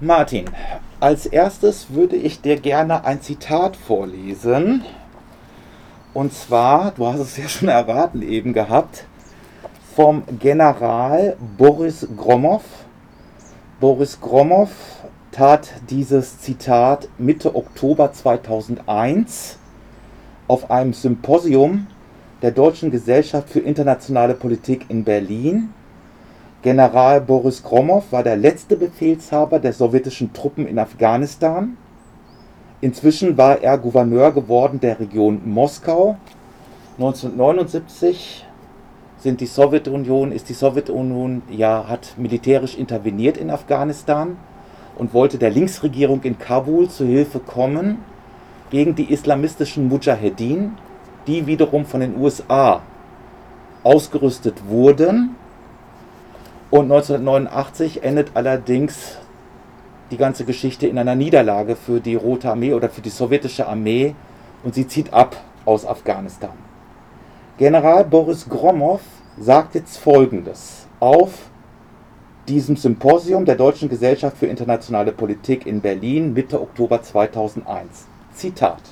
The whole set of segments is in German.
Martin, als erstes würde ich dir gerne ein Zitat vorlesen. Und zwar, du hast es ja schon erraten eben gehabt, vom General Boris Gromov. Boris Gromov tat dieses Zitat Mitte Oktober 2001 auf einem Symposium der Deutschen Gesellschaft für internationale Politik in Berlin General Boris Gromov war der letzte Befehlshaber der sowjetischen Truppen in Afghanistan. Inzwischen war er Gouverneur geworden der Region Moskau. 1979 sind die Sowjetunion, ist die Sowjetunion ja hat militärisch interveniert in Afghanistan und wollte der Linksregierung in Kabul zu Hilfe kommen gegen die islamistischen Mujahedin, die wiederum von den USA ausgerüstet wurden und 1989 endet allerdings die ganze Geschichte in einer Niederlage für die Rote Armee oder für die sowjetische Armee und sie zieht ab aus Afghanistan. General Boris Gromov sagt jetzt Folgendes auf diesem Symposium der Deutschen Gesellschaft für internationale Politik in Berlin Mitte Oktober 2001. Zitat.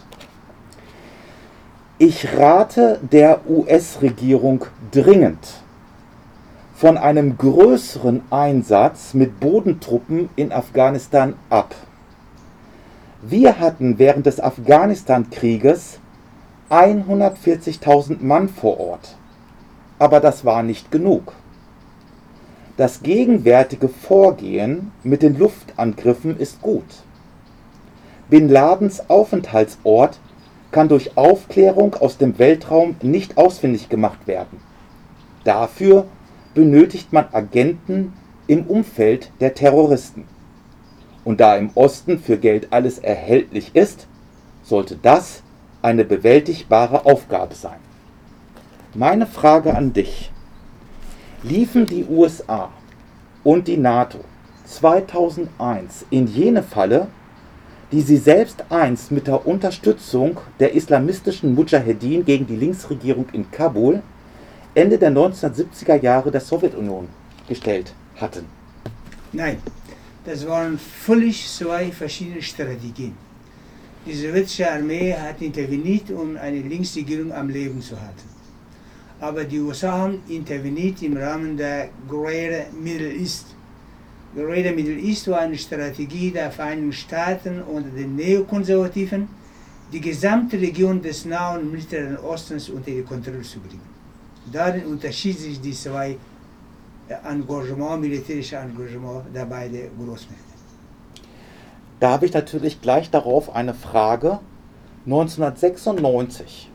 Ich rate der US-Regierung dringend, von einem größeren Einsatz mit Bodentruppen in Afghanistan ab. Wir hatten während des Afghanistan-Krieges 140.000 Mann vor Ort. Aber das war nicht genug. Das gegenwärtige Vorgehen mit den Luftangriffen ist gut. Bin Ladens Aufenthaltsort kann durch Aufklärung aus dem Weltraum nicht ausfindig gemacht werden. Dafür benötigt man Agenten im Umfeld der Terroristen. Und da im Osten für Geld alles erhältlich ist, sollte das eine bewältigbare Aufgabe sein. Meine Frage an dich. Liefen die USA und die NATO 2001 in jene Falle, die sie selbst einst mit der Unterstützung der islamistischen Mujahedin gegen die Linksregierung in Kabul Ende der 1970er Jahre der Sowjetunion gestellt hatten. Nein, das waren völlig zwei verschiedene Strategien. Die sowjetische Armee hat interveniert, um eine Linksregierung am Leben zu halten. Aber die USA haben interveniert im Rahmen der Greater Middle East. Greater Middle East war eine Strategie der Vereinigten Staaten unter den Neokonservativen, die gesamte Region des Nahen und Mittleren Ostens unter die Kontrolle zu bringen. Darin unterschieden sich die zwei Engagement, militärische Engagement der beiden Großmächte. Da habe ich natürlich gleich darauf eine Frage. 1996,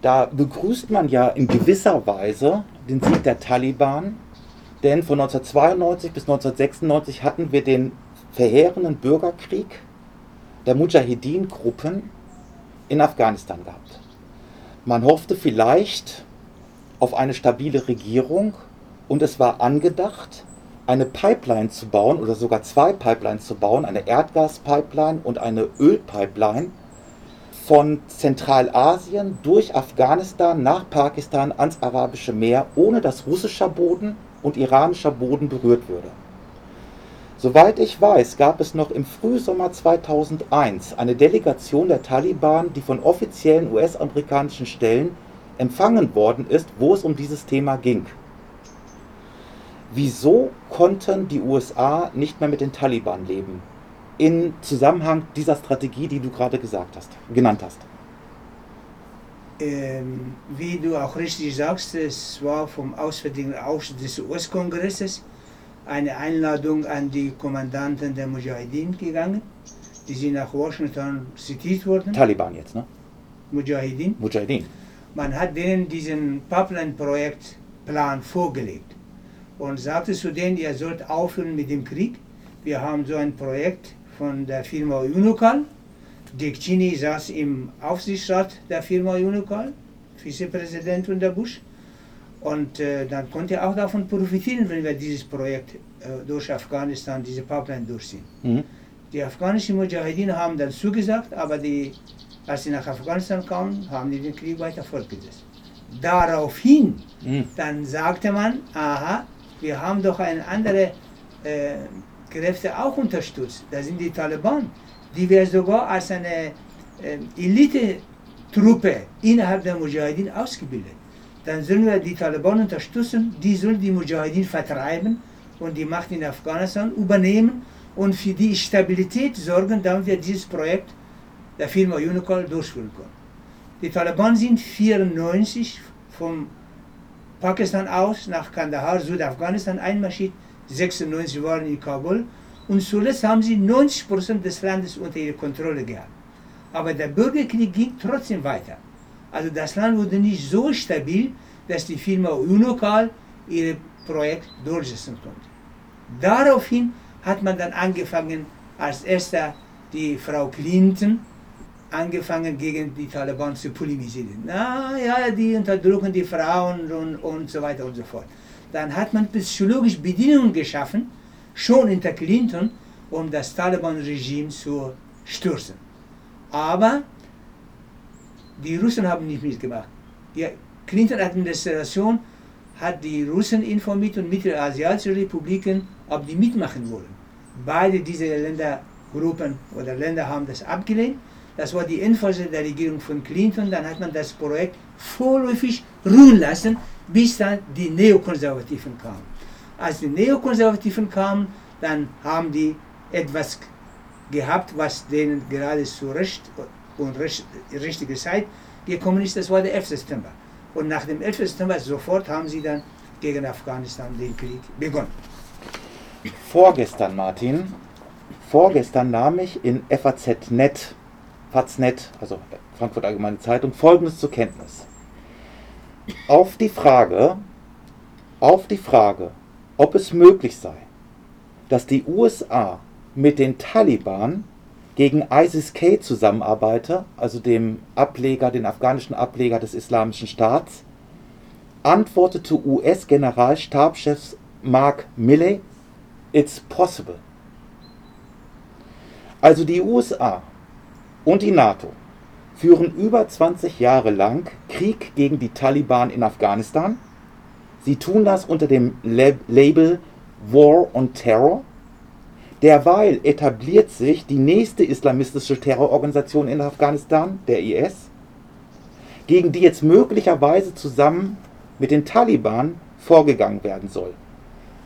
da begrüßt man ja in gewisser Weise den Sieg der Taliban, denn von 1992 bis 1996 hatten wir den verheerenden Bürgerkrieg der Mujahedin-Gruppen in Afghanistan gehabt. Man hoffte vielleicht, auf eine stabile Regierung und es war angedacht, eine Pipeline zu bauen oder sogar zwei Pipelines zu bauen, eine Erdgaspipeline und eine Ölpipeline von Zentralasien durch Afghanistan nach Pakistan ans Arabische Meer, ohne dass russischer Boden und iranischer Boden berührt würde. Soweit ich weiß, gab es noch im Frühsommer 2001 eine Delegation der Taliban, die von offiziellen US-amerikanischen Stellen empfangen worden ist, wo es um dieses Thema ging. Wieso konnten die USA nicht mehr mit den Taliban leben? In Zusammenhang dieser Strategie, die du gerade gesagt hast, genannt hast. Ähm, wie du auch richtig sagst, es war vom Auswärtigen Ausschuss des US-Kongresses eine Einladung an die Kommandanten der Mujahideen gegangen. Die sind nach Washington zitiert worden. Taliban jetzt, ne? Mujahideen. Mujahideen man hat denen diesen Pipeline-Projektplan vorgelegt und sagte zu denen, ihr sollt aufhören mit dem Krieg. Wir haben so ein Projekt von der Firma Unocal. Dick Cheney saß im Aufsichtsrat der Firma Unocal, Vizepräsident unter Bush. Und äh, dann konnte er auch davon profitieren, wenn wir dieses Projekt äh, durch Afghanistan, diese Pipeline durchziehen. Mhm. Die afghanischen Mujahideen haben dann zugesagt, aber die als sie nach Afghanistan kamen, haben die den Krieg weiter fortgesetzt. Daraufhin, mhm. dann sagte man, aha, wir haben doch eine andere äh, Kräfte auch unterstützt. Das sind die Taliban, die wir sogar als eine äh, Elite-Truppe innerhalb der Mujahideen ausgebildet. Dann sollen wir die Taliban unterstützen, die sollen die Mujahideen vertreiben und die Macht in Afghanistan übernehmen und für die Stabilität sorgen, damit wir dieses Projekt der Firma Unicol durchführen können. Die Taliban sind 1994 von Pakistan aus nach Kandahar, Südafghanistan einmarschiert, 96 waren in Kabul und zuletzt haben sie 90 Prozent des Landes unter ihre Kontrolle gehabt. Aber der Bürgerkrieg ging trotzdem weiter. Also das Land wurde nicht so stabil, dass die Firma Unocal ihr Projekt durchsetzen konnte. Daraufhin hat man dann angefangen, als erster die Frau Clinton angefangen gegen die Taliban zu polemisieren. Na ja, die unterdrücken die Frauen und, und so weiter und so fort. Dann hat man psychologisch Bedingungen geschaffen, schon hinter Clinton, um das Taliban-Regime zu stürzen. Aber die Russen haben nicht mitgemacht. Die Clinton-Administration hat die Russen informiert und mittelasiatische Republiken, ob die mitmachen wollen. Beide diese Ländergruppen oder Länder haben das abgelehnt. Das war die Endphase der Regierung von Clinton. Dann hat man das Projekt vorläufig ruhen lassen, bis dann die Neokonservativen kamen. Als die Neokonservativen kamen, dann haben die etwas gehabt, was denen gerade zu Recht und recht, richtige Zeit gekommen ist. Das war der 11. September. Und nach dem 11. September sofort haben sie dann gegen Afghanistan den Krieg begonnen. Vorgestern, Martin, vorgestern nahm ich in FAZ.net, FAZ.net, also Frankfurt Allgemeine Zeitung, Folgendes zur Kenntnis. Auf die Frage, auf die Frage, ob es möglich sei, dass die USA mit den Taliban gegen ISIS-K zusammenarbeite, also dem Ableger, den afghanischen Ableger des Islamischen Staats, antwortete US-Generalstabschef Mark Milley, it's possible. Also die USA und die NATO führen über 20 Jahre lang Krieg gegen die Taliban in Afghanistan. Sie tun das unter dem Label War on Terror Derweil etabliert sich die nächste islamistische Terrororganisation in Afghanistan, der IS, gegen die jetzt möglicherweise zusammen mit den Taliban vorgegangen werden soll.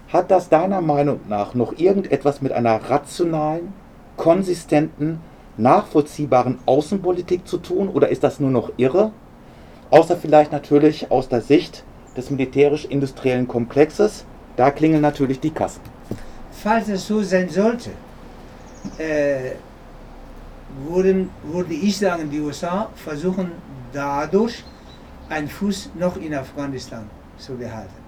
Hat das deiner Meinung nach noch irgendetwas mit einer rationalen, konsistenten, nachvollziehbaren Außenpolitik zu tun oder ist das nur noch irre? Außer vielleicht natürlich aus der Sicht des militärisch-industriellen Komplexes, da klingeln natürlich die Kassen falls es so sein sollte, äh, würden, würde ich sagen, die USA versuchen dadurch einen Fuß noch in Afghanistan zu behalten.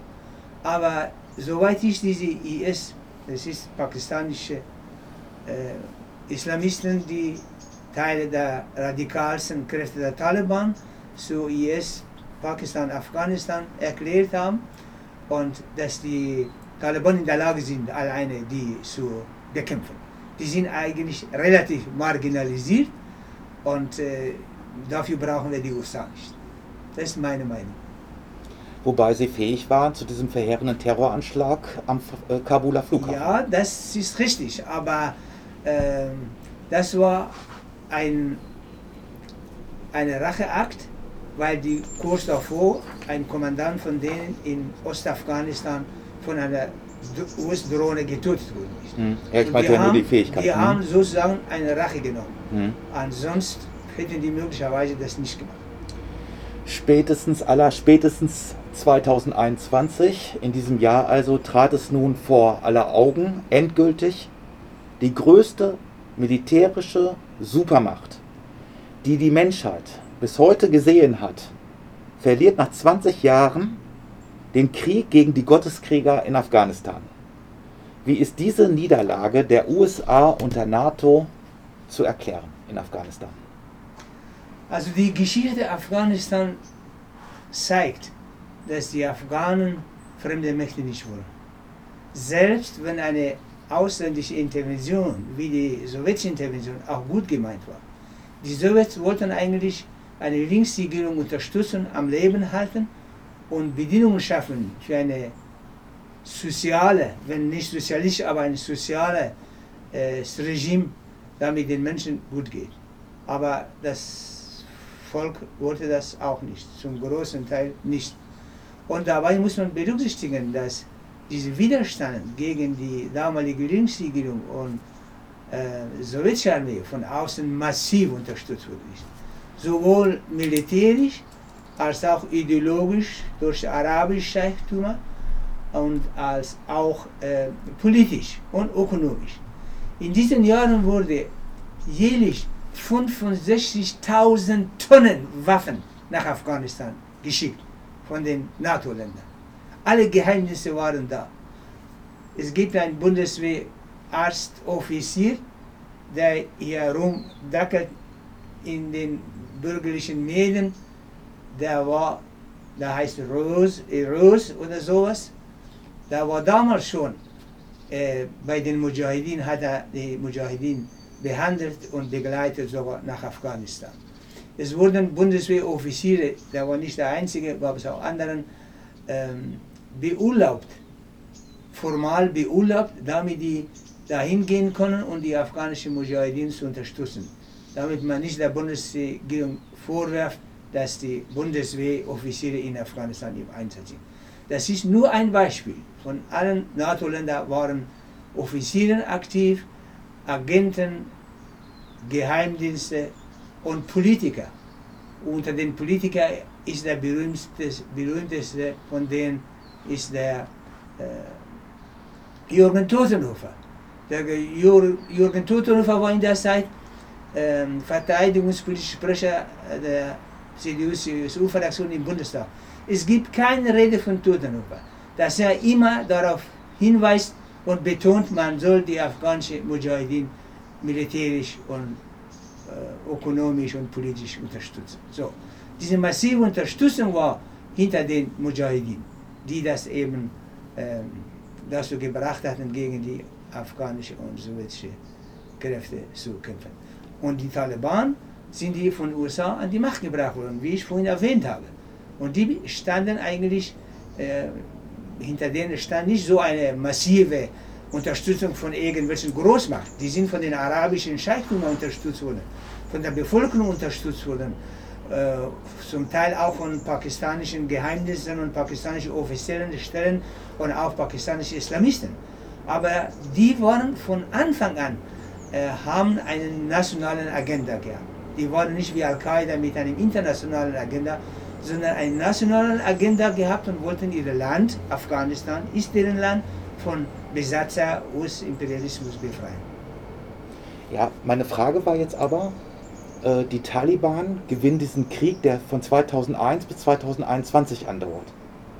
Aber soweit ich diese IS, das ist pakistanische äh, Islamisten, die Teile der radikalsten Kräfte der Taliban zu IS, Pakistan, Afghanistan erklärt haben und dass die Taliban in der Lage sind, alleine die zu bekämpfen. Die sind eigentlich relativ marginalisiert und äh, dafür brauchen wir die USA nicht. Das ist meine Meinung. Wobei sie fähig waren zu diesem verheerenden Terroranschlag am äh, Kabuler Flughafen. Ja, das ist richtig, aber das war ein ein Racheakt, weil die kurz davor ein Kommandant von denen in Ostafghanistan von einer US-Drohne getötet worden ist. Hm. Ja, ich meinte ja nur die Fähigkeit. Die hm. haben sozusagen eine Rache genommen. Hm. Ansonsten hätten die möglicherweise das nicht gemacht. Spätestens aller spätestens 2021, in diesem Jahr also, trat es nun vor aller Augen endgültig die größte militärische Supermacht, die die Menschheit bis heute gesehen hat, verliert nach 20 Jahren den Krieg gegen die Gotteskrieger in Afghanistan. Wie ist diese Niederlage der USA und der NATO zu erklären in Afghanistan? Also die Geschichte Afghanistan zeigt, dass die Afghanen fremde Mächte nicht wollen. Selbst wenn eine ausländische Intervention wie die sowjetische Intervention auch gut gemeint war. Die Sowjets wollten eigentlich eine Linksregierung unterstützen, am Leben halten und Bedingungen schaffen für eine soziale, wenn nicht sozialistisch, aber ein soziales äh, Regime, damit den Menschen gut geht. Aber das Volk wollte das auch nicht, zum großen Teil nicht. Und dabei muss man berücksichtigen, dass dieser Widerstand gegen die damalige Linksregierung und äh, sowjetische Armee von außen massiv unterstützt wurde. Sowohl militärisch als auch ideologisch durch arabische Reichtümer und als auch äh, politisch und ökonomisch. In diesen Jahren wurde jährlich 65.000 Tonnen Waffen nach Afghanistan geschickt von den NATO-Ländern. Alle Geheimnisse waren da. Es gibt einen Bundeswehr-Arztoffizier, der hier rumdackelt in den bürgerlichen Medien. Der war, der heißt Rose, Rose oder sowas. Der war damals schon äh, bei den Mujahideen, hat er die Mujahideen behandelt und begleitet sogar nach Afghanistan. Es wurden Bundeswehroffiziere, der war nicht der einzige, gab es auch anderen, ähm, beurlaubt, formal beurlaubt, damit die dahin gehen können und die afghanischen Mujahideen zu unterstützen. Damit man nicht der Bundesregierung vorwirft, dass die Bundeswehroffiziere in Afghanistan im Einsatz sind. Das ist nur ein Beispiel. Von allen NATO-Ländern waren Offiziere aktiv, Agenten, Geheimdienste und Politiker. Unter den Politikern ist der berühmteste, berühmteste von denen ist der äh, Jürgen Totenhofer. Der Jürgen Totenhofer war in der Zeit äh, verteidigungspolitischer Sprecher der CDU-CSU-Fraktion im Bundestag. Es gibt keine Rede von Totenhofer, dass er immer darauf hinweist und betont, man soll die afghanische Mujahideen militärisch und äh, ökonomisch und politisch unterstützen. So. Diese massive Unterstützung war hinter den Mujahideen, die das eben äh, dazu gebracht hatten, gegen die afghanische und sowjetische Kräfte zu kämpfen. Und die Taliban sind die von den USA an die Macht gebracht worden, wie ich vorhin erwähnt habe. Und die standen eigentlich, äh, hinter denen stand nicht so eine massive Unterstützung von irgendwelchen Großmacht. Die sind von den arabischen Scheichtümern unterstützt worden, von der Bevölkerung unterstützt worden, zum Teil auch von pakistanischen Geheimnissen und pakistanischen offiziellen Stellen und auch pakistanischen Islamisten. Aber die waren von Anfang an, äh, haben eine nationale Agenda gehabt. Die waren nicht wie Al-Qaida mit einer internationalen Agenda, sondern eine nationale Agenda gehabt und wollten ihr Land, Afghanistan ist deren Land, von Besatzer aus Imperialismus befreien. Ja, meine Frage war jetzt aber, äh, die Taliban gewinnen diesen Krieg, der von 2001 bis 2021 andauert.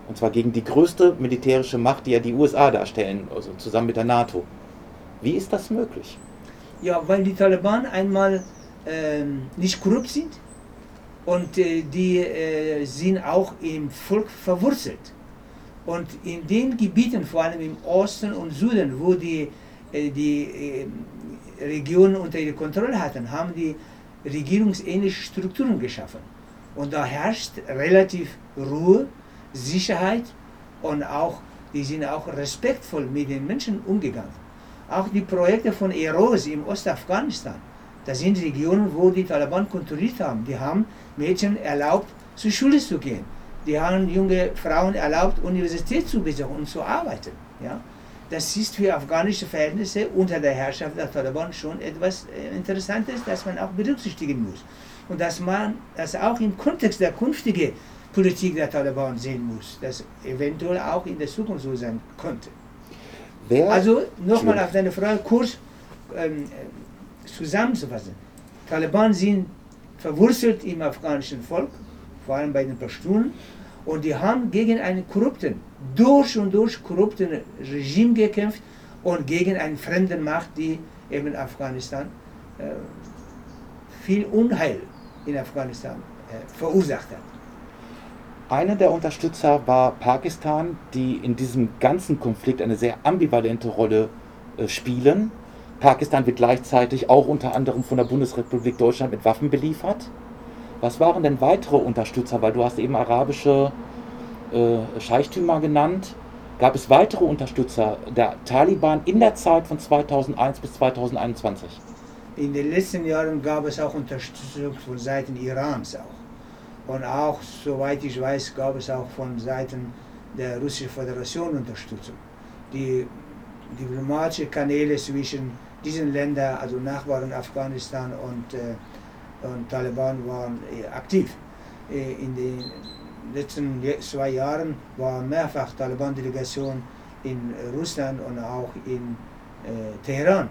Und zwar gegen die größte militärische Macht, die ja die USA darstellen, also zusammen mit der NATO. Wie ist das möglich? Ja, weil die Taliban einmal äh, nicht korrupt sind und äh, die äh, sind auch im Volk verwurzelt. Und in den Gebieten, vor allem im Osten und Süden, wo die, äh, die äh, Regionen unter ihrer Kontrolle hatten, haben die regierungsähnliche Strukturen geschaffen. Und da herrscht relativ Ruhe, Sicherheit und auch, die sind auch respektvoll mit den Menschen umgegangen. Auch die Projekte von EROS im Ostafghanistan, das sind Regionen, wo die Taliban kontrolliert haben. Die haben Mädchen erlaubt, zur Schule zu gehen die haben junge Frauen erlaubt, Universität zu besuchen und zu arbeiten. Ja? Das ist für afghanische Verhältnisse unter der Herrschaft der Taliban schon etwas äh, Interessantes, das man auch berücksichtigen muss. Und dass man das auch im Kontext der künftigen Politik der Taliban sehen muss, das eventuell auch in der Zukunft so sein könnte. Wer? Also nochmal auf deine Frage kurz ähm, zusammenzufassen. Taliban sind verwurzelt im afghanischen Volk, vor allem bei den Pashtunen, und die haben gegen einen korrupten, durch und durch korrupten Regime gekämpft und gegen eine fremde Macht, die eben Afghanistan äh, viel Unheil in Afghanistan äh, verursacht hat. Einer der Unterstützer war Pakistan, die in diesem ganzen Konflikt eine sehr ambivalente Rolle äh, spielen. Pakistan wird gleichzeitig auch unter anderem von der Bundesrepublik Deutschland mit Waffen beliefert. Was waren denn weitere Unterstützer? Weil du hast eben arabische äh, Scheichtümer genannt. gab es weitere Unterstützer der Taliban in der Zeit von 2001 bis 2021? In den letzten Jahren gab es auch Unterstützung von Seiten Irans auch. Und auch, soweit ich weiß, gab es auch von Seiten der Russischen Föderation Unterstützung. Die diplomatischen Kanäle zwischen diesen Ländern, also Nachbarn Afghanistan und, äh, und Taliban, waren äh, aktiv. Äh, in den letzten zwei Jahren war mehrfach Taliban-Delegation in Russland und auch in äh, Teheran.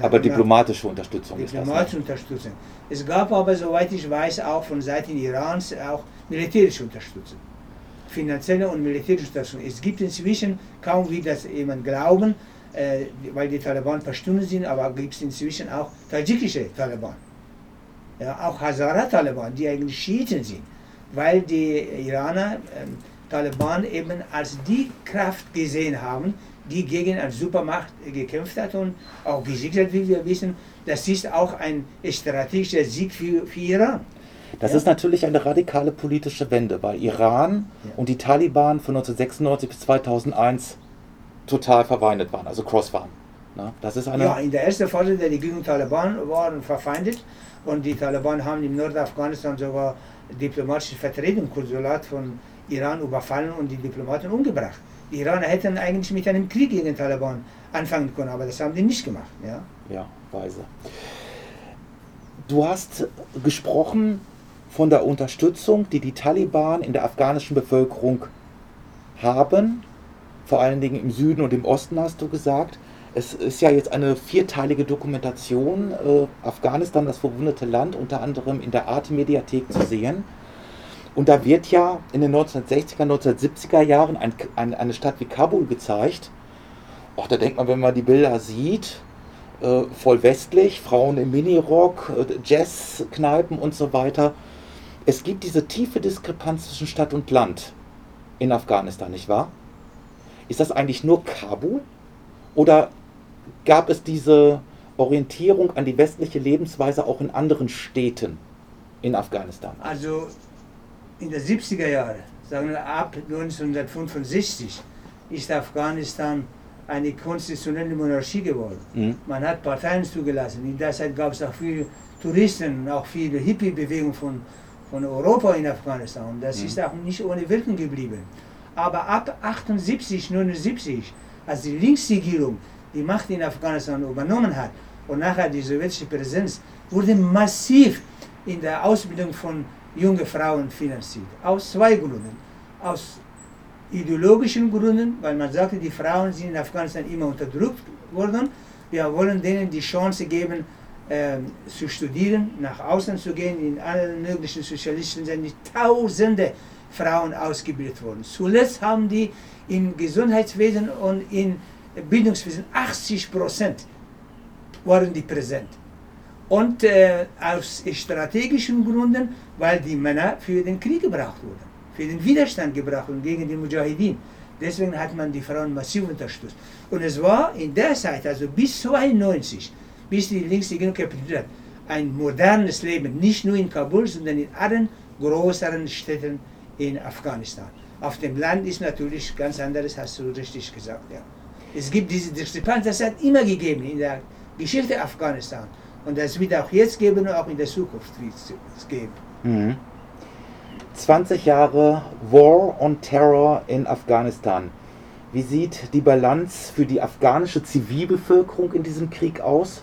Aber diplomatische Unterstützung diplomatische ist das. Unterstützung. Es gab aber, soweit ich weiß, auch von Seiten Irans auch militärische Unterstützung. Finanzielle und militärische Unterstützung. Es gibt inzwischen, kaum wie das jemand glauben, weil die Taliban Pashtunen sind, aber gibt es inzwischen auch tadschikische Taliban. Ja, auch Hazara-Taliban, die eigentlich Schiiten sind weil die Iraner ähm, Taliban eben als die Kraft gesehen haben, die gegen eine Supermacht gekämpft hat und auch gesiegt hat, wie wir wissen. Das ist auch ein strategischer Sieg für, für Iran. Das ja. ist natürlich eine radikale politische Wende, weil Iran ja. und die Taliban von 1996 bis 2001 total verfeindet waren, also cross waren. Na, das ist eine ja, in der ersten Phase der Regierung Taliban waren verfeindet und die Taliban haben im Nordafghanistan sogar diplomatische Vertretung, Konsulat von Iran überfallen und die Diplomaten umgebracht. Die Iraner hätten eigentlich mit einem Krieg gegen den Taliban anfangen können, aber das haben die nicht gemacht. Ja, ja weise. Du hast gesprochen von der Unterstützung, die die Taliban in der afghanischen Bevölkerung haben, vor allen Dingen im Süden und im Osten hast du gesagt. Es ist ja jetzt eine vierteilige Dokumentation, äh, Afghanistan, das verwundete Land, unter anderem in der Arte-Mediathek zu sehen. Und da wird ja in den 1960er, 1970er Jahren ein, ein, eine Stadt wie Kabul gezeigt. Auch da denkt man, wenn man die Bilder sieht, äh, voll westlich, Frauen im Minirock, äh, Jazzkneipen und so weiter. Es gibt diese tiefe Diskrepanz zwischen Stadt und Land in Afghanistan, nicht wahr? Ist das eigentlich nur Kabul? Oder gab es diese Orientierung an die westliche Lebensweise auch in anderen Städten in Afghanistan? Also in den 70er Jahren, sagen wir ab 1965, ist Afghanistan eine konstitutionelle Monarchie geworden. Mhm. Man hat Parteien zugelassen. In der Zeit gab es auch viele Touristen und auch viele Hippie-Bewegungen von, von Europa in Afghanistan. Und das mhm. ist auch nicht ohne Wirken geblieben. Aber ab 78, 79, als die Linksregierung die Macht in Afghanistan übernommen hat und nachher die sowjetische Präsenz, wurde massiv in der Ausbildung von jungen Frauen finanziert. Aus zwei Gründen. Aus ideologischen Gründen, weil man sagte, die Frauen sind in Afghanistan immer unterdrückt worden. Wir wollen denen die Chance geben, äh, zu studieren, nach außen zu gehen. In allen möglichen sozialistischen sind tausende Frauen ausgebildet worden. Zuletzt haben die im Gesundheitswesen und in Bildungswesen 80 Prozent waren die präsent. Und äh, aus strategischen Gründen, weil die Männer für den Krieg gebraucht wurden, für den Widerstand gebraucht wurden gegen die Mujahideen. Deswegen hat man die Frauen massiv unterstützt. Und es war in der Zeit, also bis 92, bis die Linksregierung kapituliert hat, ein modernes Leben, nicht nur in Kabul, sondern in allen größeren Städten in Afghanistan. Auf dem Land ist natürlich ganz anderes, hast du richtig gesagt. Ja. Es gibt diese Diskrepanz, das hat immer gegeben in der Geschichte Afghanistan. Und das wird auch jetzt geben und auch in der Zukunft wird es geben. Mhm. 20 Jahre War on Terror in Afghanistan. Wie sieht die Bilanz für die afghanische Zivilbevölkerung in diesem Krieg aus?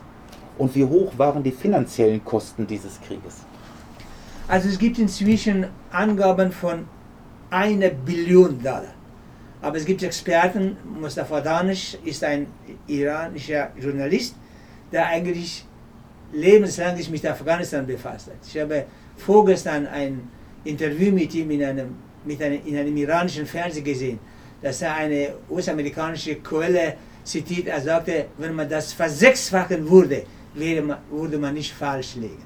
Und wie hoch waren die finanziellen Kosten dieses Krieges? Also es gibt inzwischen Angaben von einer Billion Dollar. Aber es gibt Experten, Mustafa Danish ist ein iranischer Journalist, der eigentlich lebenslang sich mit Afghanistan befasst hat. Ich habe vorgestern ein Interview mit ihm in einem, mit einem, in einem iranischen Fernsehen gesehen, dass er eine US-amerikanische Quelle zitiert. Er sagte, wenn man das versechsfachen würde, man, würde man nicht falsch liegen.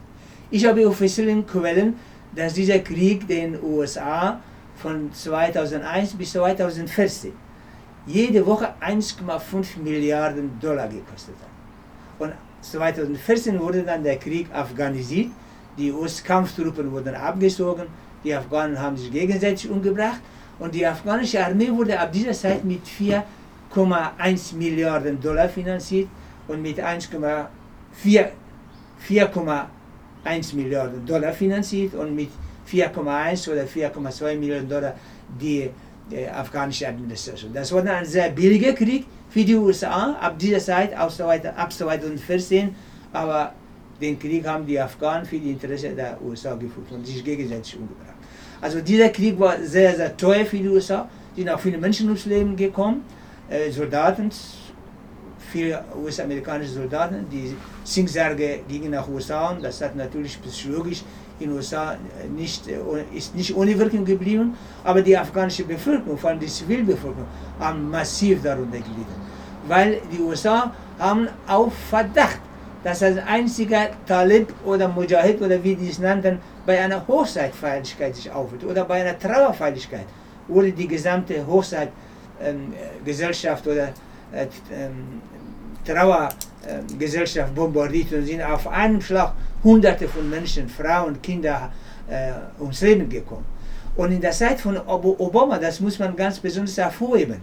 Ich habe offizielle Quellen, dass dieser Krieg den USA von 2001 bis 2014 jede Woche 1,5 Milliarden Dollar gekostet hat. Und 2014 wurde dann der Krieg afghanisiert, die US-Kampftruppen wurden abgezogen, die Afghanen haben sich gegenseitig umgebracht. Und die afghanische Armee wurde ab dieser Zeit mit 4,1 Milliarden Dollar finanziert und mit 1,4 4,1 Milliarden Dollar finanziert und mit 4,1 oder 4,2 Milliarden Dollar die, die afghanische Administration. Das dann ein sehr billiger Krieg für die USA ab dieser Zeit, ab 2014, aber den Krieg haben die Afghanen für die Interesse der USA geführt und sich gegenseitig umgebracht. Also dieser Krieg war sehr, sehr teuer für die USA, sind auch viele Menschen ums Leben gekommen, äh, Soldaten, viele US-amerikanische Soldaten, die Singssärge gingen nach USA und das hat natürlich psychologisch in den USA nicht, äh, ist nicht ohne Wirkung geblieben, aber die afghanische Bevölkerung, vor allem die Zivilbevölkerung, haben massiv darunter gelitten, weil die USA haben auf Verdacht, dass ein einziger Talib oder Mujahid oder wie die es nannten, bei einer Hochzeitfeierlichkeit sich aufhält oder bei einer Trauerfeierlichkeit wurde die gesamte Hochzeitgesellschaft ähm, oder äh, ähm, Trauergesellschaft äh, bombardiert und sind auf einem Schlag Hunderte von Menschen, Frauen, Kinder äh, ums Leben gekommen. Und in der Zeit von Obama, das muss man ganz besonders hervorheben,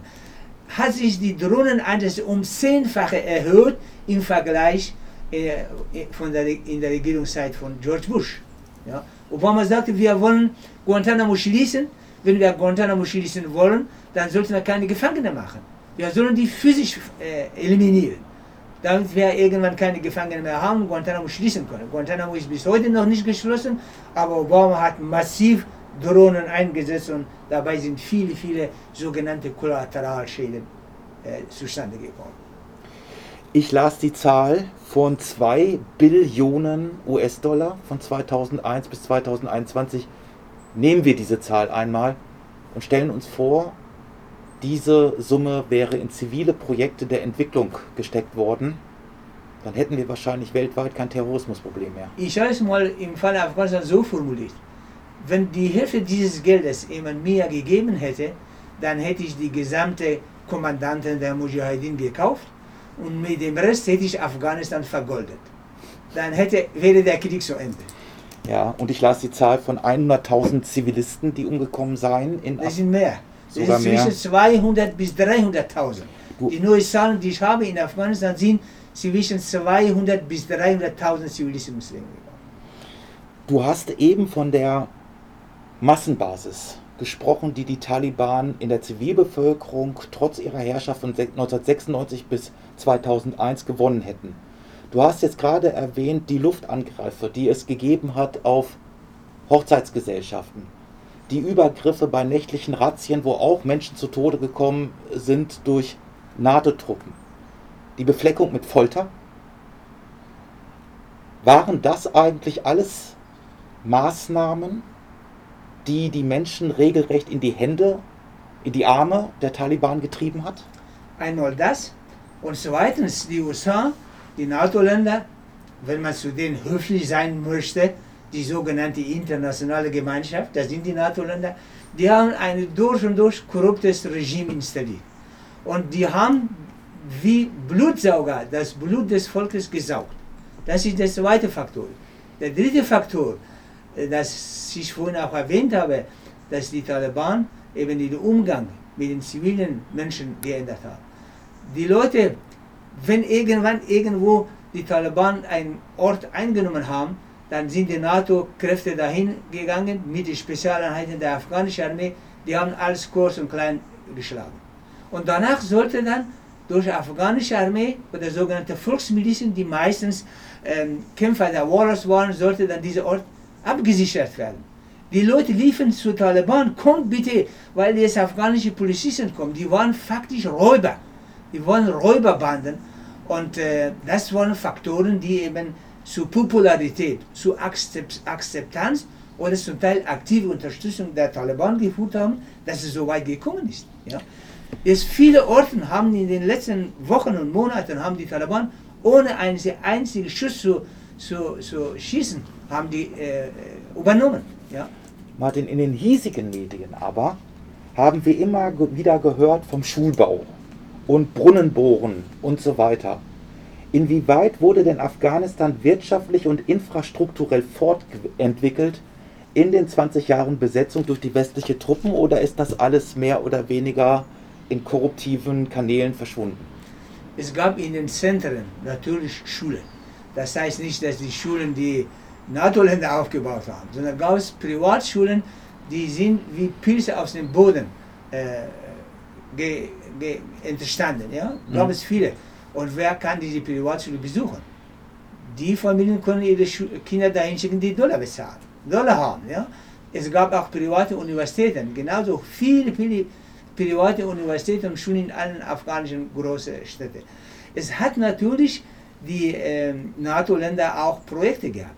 hat sich die Drohneneinsätze um zehnfache erhöht im Vergleich äh, von der, in der Regierungszeit von George Bush. Ja. Obama sagte, wir wollen Guantanamo schließen. Wenn wir Guantanamo schließen wollen, dann sollten wir keine Gefangene machen. Wir sollen die physisch äh, eliminieren damit wir irgendwann keine Gefangenen mehr haben, Guantanamo schließen können. Guantanamo ist bis heute noch nicht geschlossen, aber Obama hat massiv Drohnen eingesetzt und dabei sind viele, viele sogenannte Kollateralschäden äh, zustande gekommen. Ich las die Zahl von 2 Billionen US-Dollar von 2001 bis 2021. Nehmen wir diese Zahl einmal und stellen uns vor, diese Summe wäre in zivile Projekte der Entwicklung gesteckt worden, dann hätten wir wahrscheinlich weltweit kein Terrorismusproblem mehr. Ich habe es mal im Fall Afghanistan so formuliert. Wenn die Hälfte dieses Geldes jemand mir gegeben hätte, dann hätte ich die gesamte Kommandanten der Mujahideen gekauft und mit dem Rest hätte ich Afghanistan vergoldet. Dann hätte, wäre der Krieg zu Ende. Ja, und ich las die Zahl von 100.000 Zivilisten, die umgekommen seien. In das sind mehr. Sogar ist zwischen 200 bis 300.000. Die neuen Zahlen, die ich habe in Afghanistan, sind zwischen 200 bis 300.000 Zivilisten Muslime. Du hast eben von der Massenbasis gesprochen, die die Taliban in der Zivilbevölkerung trotz ihrer Herrschaft von 1996 bis 2001 gewonnen hätten. Du hast jetzt gerade erwähnt die Luftangriffe, die es gegeben hat auf Hochzeitsgesellschaften die Übergriffe bei nächtlichen Razzien, wo auch Menschen zu Tode gekommen sind durch NATO-Truppen, die Befleckung mit Folter, waren das eigentlich alles Maßnahmen, die die Menschen regelrecht in die Hände, in die Arme der Taliban getrieben hat? Einmal das und zweitens die USA, die NATO-Länder, wenn man zu denen höflich sein möchte, die sogenannte internationale Gemeinschaft, das sind die NATO-Länder, die haben ein durch und durch korruptes Regime installiert. Und die haben wie Blutsauger das Blut des Volkes gesaugt. Das ist der zweite Faktor. Der dritte Faktor, äh, das ich vorhin auch erwähnt habe, dass die Taliban eben den Umgang mit den zivilen Menschen geändert haben. Die Leute, wenn irgendwann irgendwo die Taliban einen Ort eingenommen haben, dann sind die NATO-Kräfte dahin gegangen mit den Spezialeinheiten der afghanischen Armee. Die haben alles kurz und klein geschlagen. Und danach sollte dann durch die afghanische Armee oder sogenannte Volksmilizen, die meistens ähm, Kämpfer der Wallers waren, sollte dann dieser Ort abgesichert werden. Die Leute liefen zu Taliban, kommt bitte, weil jetzt afghanische Polizisten kommen. Die waren faktisch Räuber. Die waren Räuberbanden. Und äh, das waren Faktoren, die eben zu Popularität, zu Akzeptanz oder zum Teil aktive Unterstützung der Taliban geführt haben, dass es so weit gekommen ist. Ja. Jetzt viele Orten haben in den letzten Wochen und Monaten haben die Taliban ohne einen einzigen Schuss zu, zu, zu schießen, haben die äh, übernommen. Ja. Martin, in den hiesigen Medien aber haben wir immer wieder gehört vom Schulbau und Brunnenbohren und so weiter. Inwieweit wurde denn Afghanistan wirtschaftlich und infrastrukturell fortentwickelt in den 20 Jahren Besetzung durch die westliche Truppen oder ist das alles mehr oder weniger in korruptiven Kanälen verschwunden? Es gab in den Zentren natürlich Schulen. Das heißt nicht, dass die Schulen die NATO-Länder aufgebaut haben, sondern gab es Privatschulen, die sind wie Pilze aus dem Boden äh, ge, ge, entstanden. Ja? Gab mhm. es viele. Und wer kann diese Privatschule besuchen? Die Familien können ihre Kinder dahin schicken, die Dollar bezahlen, Dollar haben. Ja? Es gab auch private Universitäten, genauso viele, viele private Universitäten und Schulen in allen afghanischen großen Städten. Es hat natürlich die äh, NATO-Länder auch Projekte gehabt,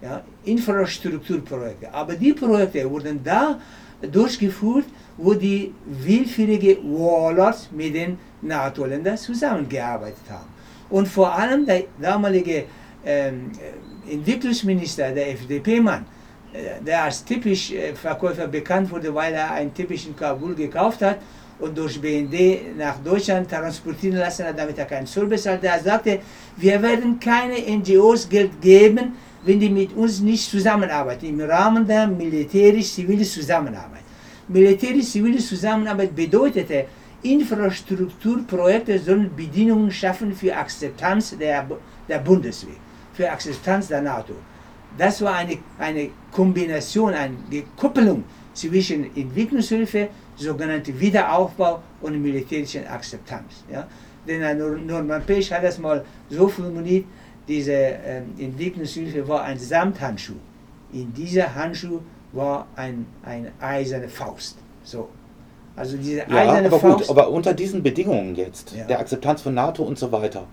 ja? Infrastrukturprojekte. Aber die Projekte wurden da durchgeführt, wo die willfährige Warlords mit den NATO-Ländern zusammengearbeitet haben. Und vor allem der damalige ähm, Entwicklungsminister, der FDP-Mann, der als typisch Verkäufer bekannt wurde, weil er einen typischen Kabul gekauft hat und durch BND nach Deutschland transportieren lassen hat, damit er keinen Zoll bezahlt. Er sagte, wir werden keine NGOs Geld geben, wenn die mit uns nicht zusammenarbeiten, im Rahmen der militärisch-zivilen Zusammenarbeit. Militärisch-zivile Zusammenarbeit bedeutete, Infrastrukturprojekte sollen Bedingungen schaffen für Akzeptanz der, der Bundeswehr, für Akzeptanz der NATO. Das war eine, eine Kombination, eine Koppelung zwischen Entwicklungshilfe, sogenannte Wiederaufbau und militärischer Akzeptanz. Ja? Denn Norman Pech hat das mal so formuliert, diese äh, Entwicklungshilfe war ein Samthandschuh. In dieser Handschuh war ein, eine eiserne Faust. So. Also diese ja, eiserne aber Faust. Gut, aber unter diesen Bedingungen jetzt, ja. der Akzeptanz von NATO und so weiter,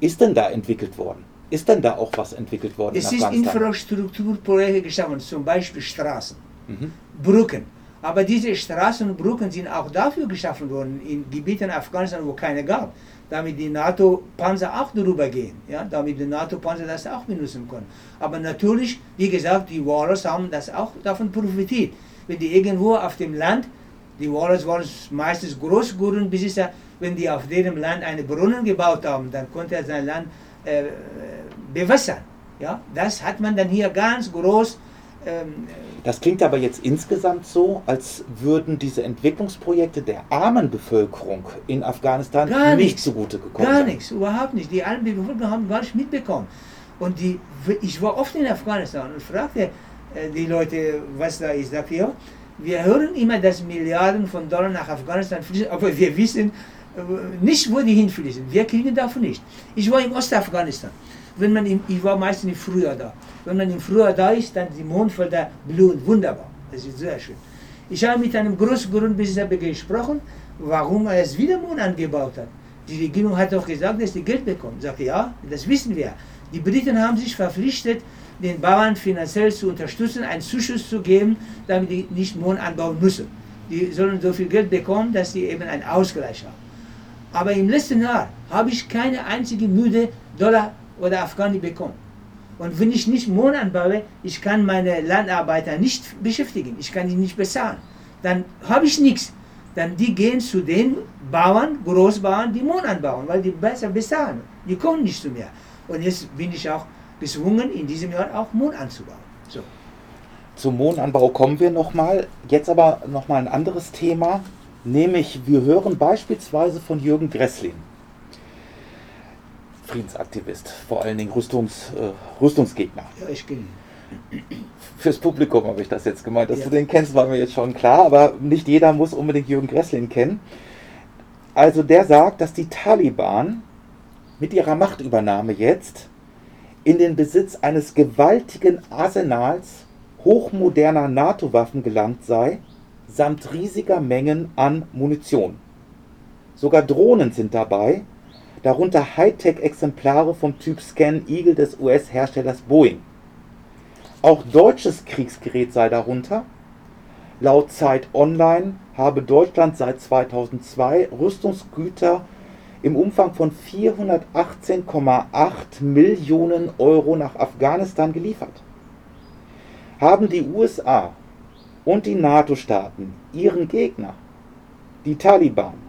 ist denn da entwickelt worden? Ist denn da auch was entwickelt worden? Es ist Infrastrukturprojekte geschaffen, zum Beispiel Straßen, mhm. Brücken. Aber diese Straßen und Brücken sind auch dafür geschaffen worden, in Gebieten Afghanistan, wo keine gab damit die NATO-Panzer auch darüber gehen, ja, damit die NATO-Panzer das auch benutzen können. Aber natürlich, wie gesagt, die Warlords haben das auch davon profitiert. Wenn die irgendwo auf dem Land, die Warlords waren meistens Großgrundbesitzer, wenn die auf deren Land einen Brunnen gebaut haben, dann konnte er sein Land äh, bewässern. Ja, das hat man dann hier ganz groß ähm, das klingt aber jetzt insgesamt so, als würden diese Entwicklungsprojekte der armen Bevölkerung in Afghanistan gar nicht nichts, zugute gekommen Gar nichts, überhaupt nicht. Die armen Bevölkerung haben gar nicht mitbekommen. Und die, ich war oft in Afghanistan und fragte äh, die Leute, was da ist. Ja, wir hören immer, dass Milliarden von Dollar nach Afghanistan fließen, aber wir wissen äh, nicht, wo die hinfließen. Wir kriegen davon nicht. Ich war in Ostafghanistan wenn man im, ich war meistens im Frühjahr da. Wenn man im Frühjahr da ist, dann die Mondfelder blühen wunderbar. Das ist sehr schön. Ich habe mit einem großen Grundbesitzer gesprochen, warum er es wieder Mond angebaut hat. Die Regierung hat doch gesagt, dass die Geld bekommen. Ich sagte, ja, das wissen wir. Die Briten haben sich verpflichtet, den Bauern finanziell zu unterstützen, einen Zuschuss zu geben, damit die nicht Mond anbauen müssen. Die sollen so viel Geld bekommen, dass sie eben einen Ausgleich haben. Aber im letzten Jahr habe ich keine einzige müde Dollar oder Afghani bekommen. Und wenn ich nicht Mohn anbaue, ich kann meine Landarbeiter nicht beschäftigen, ich kann die nicht bezahlen. Dann habe ich nichts. Dann die gehen zu den Bauern, Großbauern, die Mohn anbauen, weil die besser bezahlen. Die kommen nicht zu mir. Und jetzt bin ich auch gezwungen, in diesem Jahr auch Mohn anzubauen. So. Zum Mohnanbau kommen wir nochmal. Jetzt aber nochmal ein anderes Thema, nämlich wir hören beispielsweise von Jürgen Gresslin. Friedensaktivist, vor allen Dingen Rüstungs, äh, Rüstungsgegner. Ja, ich kenne Fürs Publikum habe ich das jetzt gemeint. Dass ja. du den kennst, war mir jetzt schon klar, aber nicht jeder muss unbedingt Jürgen Gresslin kennen. Also der sagt, dass die Taliban mit ihrer Machtübernahme jetzt in den Besitz eines gewaltigen Arsenals hochmoderner NATO-Waffen gelangt sei, samt riesiger Mengen an Munition. Sogar Drohnen sind dabei, darunter Hightech-Exemplare vom Typ Scan Eagle des US-Herstellers Boeing. Auch deutsches Kriegsgerät sei darunter. Laut Zeit Online habe Deutschland seit 2002 Rüstungsgüter im Umfang von 418,8 Millionen Euro nach Afghanistan geliefert. Haben die USA und die NATO-Staaten ihren Gegner, die Taliban,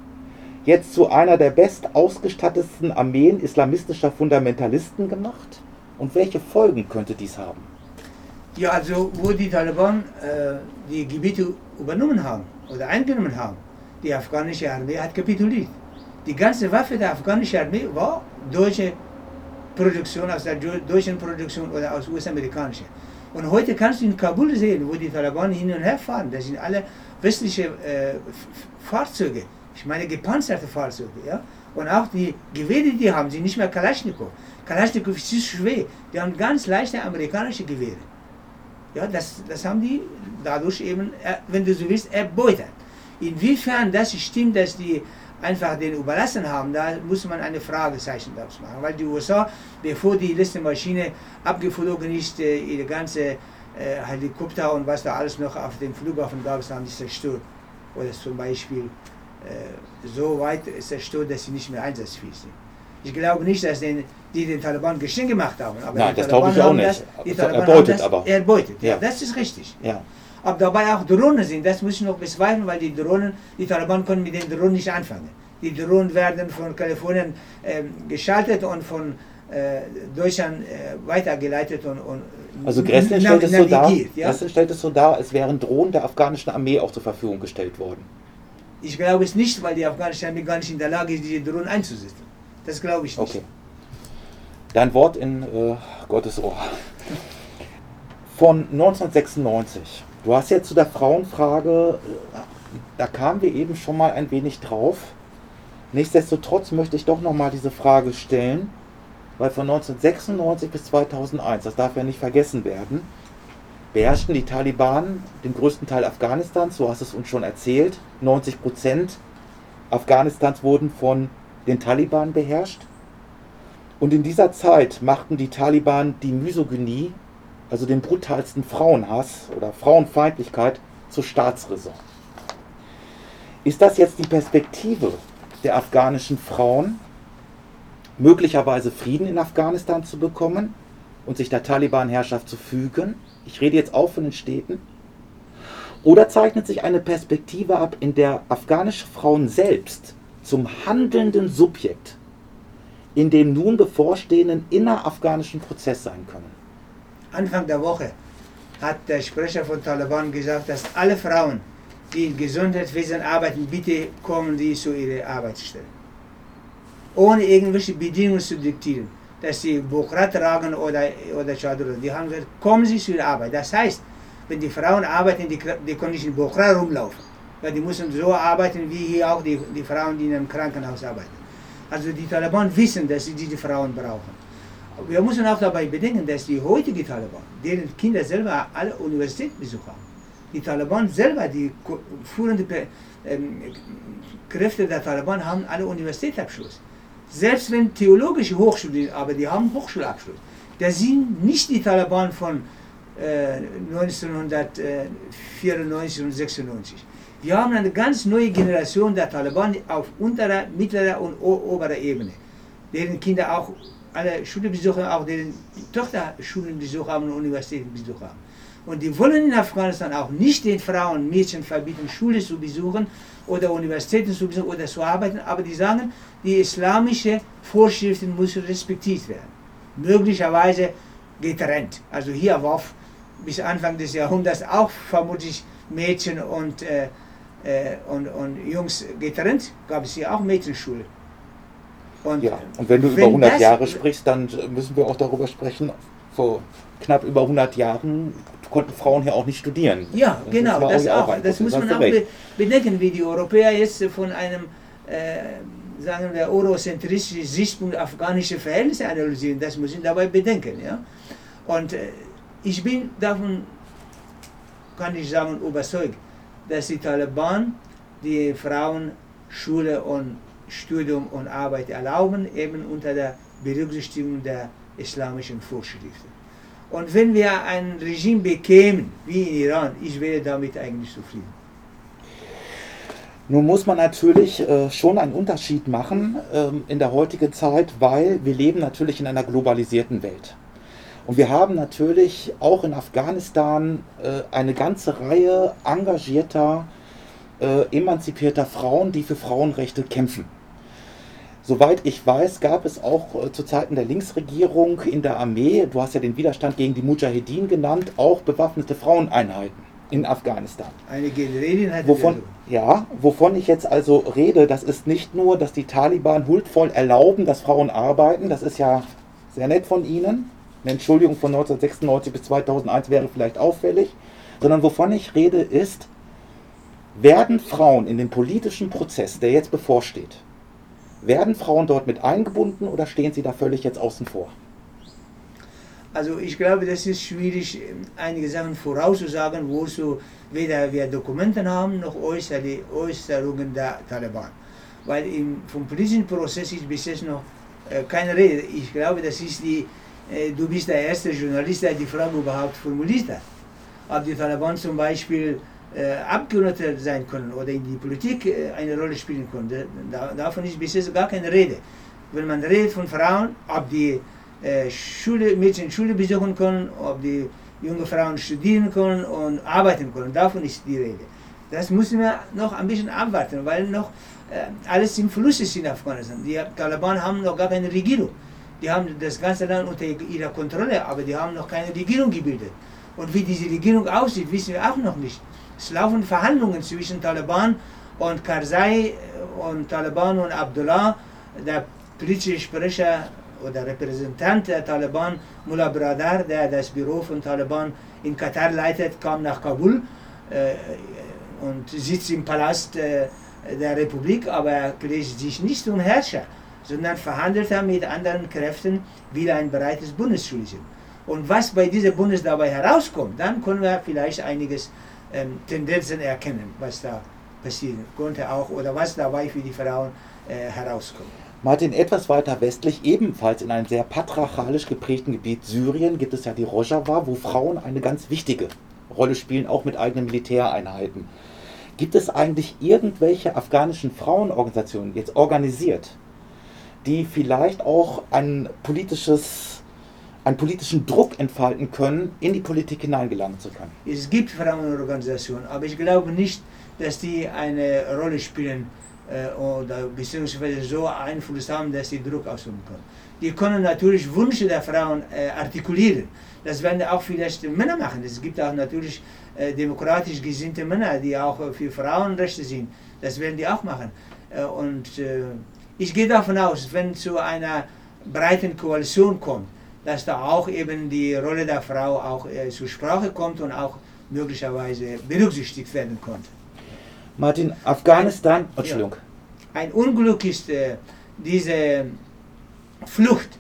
jetzt zu einer der bestausgestattetsten Armeen islamistischer Fundamentalisten gemacht? Und welche Folgen könnte dies haben? Ja, also wo die Taliban äh, die Gebiete übernommen haben oder eingenommen haben, die afghanische Armee hat kapituliert. Die ganze Waffe der afghanischen Armee war deutsche Produktion, aus der deutschen Produktion oder aus US-amerikanischer. Und heute kannst du in Kabul sehen, wo die Taliban hin und her fahren. Das sind alle westliche äh, Fahrzeuge. Ich meine gepanzerte Fahrzeuge. Ja? Und auch die Gewehre, die haben, sind nicht mehr Kalaschnikow. Kalaschnikow ist zu schwer. Die haben ganz leichte amerikanische Gewehre. Ja, das, das haben die dadurch eben, äh, wenn du so willst, erbeutet. Inwiefern das stimmt, dass die einfach den überlassen haben, da muss man eine Fragezeichen daraus machen. Weil die USA, bevor die letzte Maschine abgeflogen ist, äh, ihre ganze äh, Helikopter und was da alles noch auf dem Flughafen gab, haben die zerstört. Oder zum Beispiel so weit zerstört, dass sie nicht mehr einsatzfähig sind. Ich glaube nicht, dass den, die den Taliban Geschenk gemacht haben. Aber Nein, das glaube ich auch nicht. Das, die Taliban erbeutet das aber. Erbeutet, ja. ja. Das ist richtig. Ja. Ob dabei auch Drohnen sind, das muss ich noch bezweifeln, weil die Drohnen, die Taliban können mit den Drohnen nicht anfangen. Die Drohnen werden von Kalifornien äh, geschaltet und von äh, Deutschland äh, weitergeleitet und, und also Gressler stellt, es so dar, ja? stellt es so dar, es wären Drohnen der afghanischen Armee auch zur Verfügung gestellt worden. Ich glaube es nicht, weil die afghanische gar nicht in der Lage ist, diese Drohnen einzusetzen. Das glaube ich nicht. Okay. Dein Wort in äh, Gottes Ohr. Von 1996. Du hast jetzt zu der Frauenfrage, da kamen wir eben schon mal ein wenig drauf. Nichtsdestotrotz möchte ich doch noch mal diese Frage stellen, weil von 1996 bis 2001, das darf ja nicht vergessen werden, beherrschten die Taliban den größten Teil Afghanistans, so hast es uns schon erzählt. 90 Prozent Afghanistans wurden von den Taliban beherrscht. Und in dieser Zeit machten die Taliban die Misogynie also den brutalsten Frauenhass oder Frauenfeindlichkeit, zur Staatsräson. Ist das jetzt die Perspektive der afghanischen Frauen, möglicherweise Frieden in Afghanistan zu bekommen und sich der Taliban-Herrschaft zu fügen? Ich rede jetzt auch von den Städten. Oder zeichnet sich eine Perspektive ab, in der afghanische Frauen selbst zum handelnden Subjekt in dem nun bevorstehenden innerafghanischen Prozess sein können? Anfang der Woche hat der Sprecher von Taliban gesagt, dass alle Frauen, die im Gesundheitswesen arbeiten, bitte kommen sie zu ihrer Arbeitsstelle. Ohne irgendwelche Bedingungen zu diktieren, dass sie Bukra tragen oder, oder Chadr. Die haben gesagt, kommen sie zu ihrer Arbeit. Das heißt, wenn die Frauen arbeiten, die, die können nicht in Bukra rumlaufen. Ja, die müssen so arbeiten wie hier auch die, die Frauen, die in einem Krankenhaus arbeiten. Also die Taliban wissen, dass sie diese Frauen brauchen wir müssen auch dabei bedenken, dass die heutigen Taliban, deren Kinder selber alle Universitätsbesuch haben, die Taliban selber, die führenden ähm, Kräfte der Taliban haben alle Universitätsabschluss. Selbst wenn theologische Hochschulen, aber die haben Hochschulabschluss. Das sind nicht die Taliban von äh, 1994 und 96. Wir haben eine ganz neue Generation der Taliban auf unterer, mittlerer und oberer Ebene, deren Kinder auch alle Schulbesucher, auch deren Tochter Schulenbesuch haben und Universitätsbesuch haben. Und die wollen in Afghanistan auch nicht den Frauen, Mädchen verbieten, Schule zu besuchen oder Universitäten zu besuchen oder zu arbeiten, aber die sagen, die islamische Vorschriften müssen respektiert werden. Möglicherweise getrennt. Also hier war bis Anfang des Jahrhunderts auch vermutlich Mädchen und, äh, äh, und, und Jungs getrennt, gab es hier auch Mädchenschule. Und, ja, und wenn du wenn über 100 Jahre sprichst, dann müssen wir auch darüber sprechen, vor knapp über 100 Jahren konnten Frauen hier auch nicht studieren. Ja, das genau, das auch. auch das muss man auch be bedenken, wie die Europäer jetzt von einem, äh, sagen wir, eurozentristischen Sichtpunkt afghanische Verhältnisse analysieren. Das muss man dabei bedenken. Ja? Und äh, ich bin davon, kann ich sagen, überzeugt, dass die Taliban die Frauen Schule und Studium und Arbeit erlauben, eben unter der Berücksichtigung der islamischen Vorschriften. Und wenn wir ein Regime bekämen, wie in Iran, ich wäre damit eigentlich zufrieden. Nun muss man natürlich äh, schon einen Unterschied machen ähm, in der heutigen Zeit, weil wir leben natürlich in einer globalisierten Welt. Und wir haben natürlich auch in Afghanistan äh, eine ganze Reihe engagierter, äh, emanzipierter Frauen, die für Frauenrechte kämpfen. Soweit ich weiß, gab es auch äh, zu Zeiten der Linksregierung in der Armee, du hast ja den Widerstand gegen die Mujahedin genannt, auch bewaffnete Fraueneinheiten in Afghanistan. Eine hat Wovon, ja, wovon ich jetzt also rede, das ist nicht nur, dass die Taliban huldvoll erlauben, dass Frauen arbeiten, das ist ja sehr nett von ihnen. Eine Entschuldigung von 1996 bis 2001 wäre vielleicht auffällig, sondern wovon ich rede ist, werden Frauen in den politischen Prozess, der jetzt bevorsteht, werden Frauen dort mit eingebunden oder stehen sie da völlig jetzt außen vor? Also ich glaube, das ist schwierig, einige Sachen vorauszusagen, wo so weder wir Dokumenten haben, noch Äußerungen der Taliban. Weil im, vom politischen Prozess ist bis jetzt noch äh, keine Rede. Ich glaube, das ist die, äh, du bist der erste Journalist, der die Frage überhaupt formuliert hat. Ob die Taliban zum Beispiel äh, Abgeordnete sein können oder in die Politik äh, eine Rolle spielen können. Da, davon ist bis jetzt gar keine Rede. Wenn man redet von Frauen, ob die äh, Schule, Mädchen Schule besuchen können, ob die junge Frauen studieren können und arbeiten können, davon ist die Rede. Das müssen wir noch ein bisschen abwarten, weil noch alles im Fluss ist in Afghanistan. Die Taliban haben noch gar keine Regierung. Die haben das ganze Land unter ihrer Kontrolle, aber die haben noch keine Regierung gebildet. Und wie diese Regierung aussieht, wissen wir auch noch nicht. Es laufen Verhandlungen zwischen Taliban und Karzai und Taliban und Abdullah, der politische Sprecher oder Repräsentant der Taliban, Mullah Bradar, der das Büro von Taliban in Katar leitet, kam nach Kabul äh, und sitzt im Palast äh, der Republik, aber er lässt sich nicht zum Herrscher, sondern verhandelt er mit anderen Kräften, will ein breites Bundes schließen. Und was bei diesem Bundes dabei herauskommt, dann können wir vielleicht einiges ähm, Tendenzen erkennen, was da passieren konnte auch oder was dabei für die Frauen äh, herauskommt. Martin, etwas weiter westlich, ebenfalls in einem sehr patriarchalisch geprägten Gebiet Syrien, gibt es ja die Rojava, wo Frauen eine ganz wichtige Rolle spielen, auch mit eigenen Militäreinheiten. Gibt es eigentlich irgendwelche afghanischen Frauenorganisationen, jetzt organisiert, die vielleicht auch ein politisches einen politischen Druck entfalten können, in die Politik hineingelangen zu können. Es gibt Frauenorganisationen, aber ich glaube nicht, dass die eine Rolle spielen äh, oder beziehungsweise so Einfluss haben, dass sie Druck ausüben können. Die können natürlich Wünsche der Frauen äh, artikulieren. Das werden auch vielleicht Männer machen. Es gibt auch natürlich äh, demokratisch gesinnte Männer, die auch für Frauenrechte sind. Das werden die auch machen. Äh, und äh, ich gehe davon aus, wenn zu einer breiten Koalition kommt, dass da auch eben die Rolle der Frau auch äh, zur Sprache kommt und auch möglicherweise berücksichtigt werden konnte. Martin, Afghanistan, ein, Entschuldigung. Ja, ein Unglück ist äh, diese Flucht.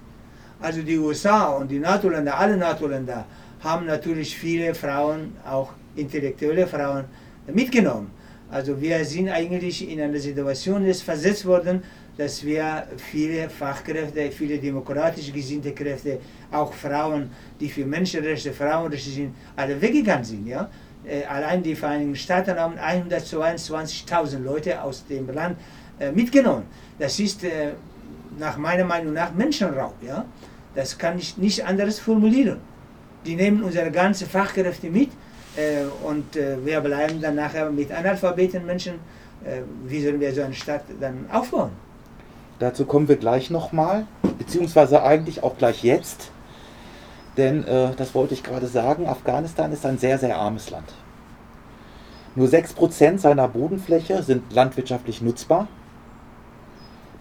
Also die USA und die NATO-Länder, alle NATO-Länder haben natürlich viele Frauen, auch intellektuelle Frauen, mitgenommen. Also wir sind eigentlich in einer Situation jetzt versetzt worden, dass wir viele Fachkräfte, viele demokratisch gesinnte Kräfte, auch Frauen, die für Menschenrechte, Frauenrechte sind, alle weggegangen sind. Ja? Äh, allein die Vereinigten Staaten haben 122.000 Leute aus dem Land äh, mitgenommen. Das ist äh, nach meiner Meinung nach Menschenraub. Ja? Das kann ich nicht anders formulieren. Die nehmen unsere ganzen Fachkräfte mit und wir bleiben dann nachher mit Analphabeten Menschen. Wie sollen wir so eine Stadt dann aufbauen? Dazu kommen wir gleich nochmal, beziehungsweise eigentlich auch gleich jetzt. Denn, äh, das wollte ich gerade sagen, Afghanistan ist ein sehr, sehr armes Land. Nur 6% seiner Bodenfläche sind landwirtschaftlich nutzbar.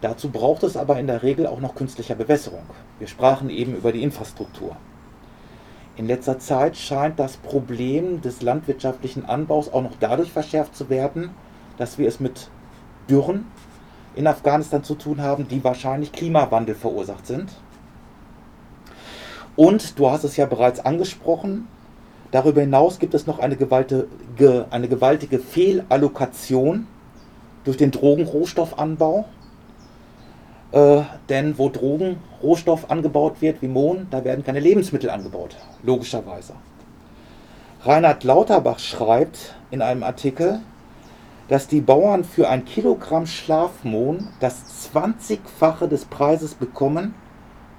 Dazu braucht es aber in der Regel auch noch künstliche Bewässerung. Wir sprachen eben über die Infrastruktur. In letzter Zeit scheint das Problem des landwirtschaftlichen Anbaus auch noch dadurch verschärft zu werden, dass wir es mit Dürren in Afghanistan zu tun haben, die wahrscheinlich Klimawandel verursacht sind. Und du hast es ja bereits angesprochen, darüber hinaus gibt es noch eine gewaltige, eine gewaltige Fehlallokation durch den Drogenrohstoffanbau. Äh, denn wo Drogenrohstoff angebaut wird, wie Mohn, da werden keine Lebensmittel angebaut, logischerweise. Reinhard Lauterbach schreibt in einem Artikel, dass die Bauern für ein Kilogramm Schlafmohn das 20-fache des Preises bekommen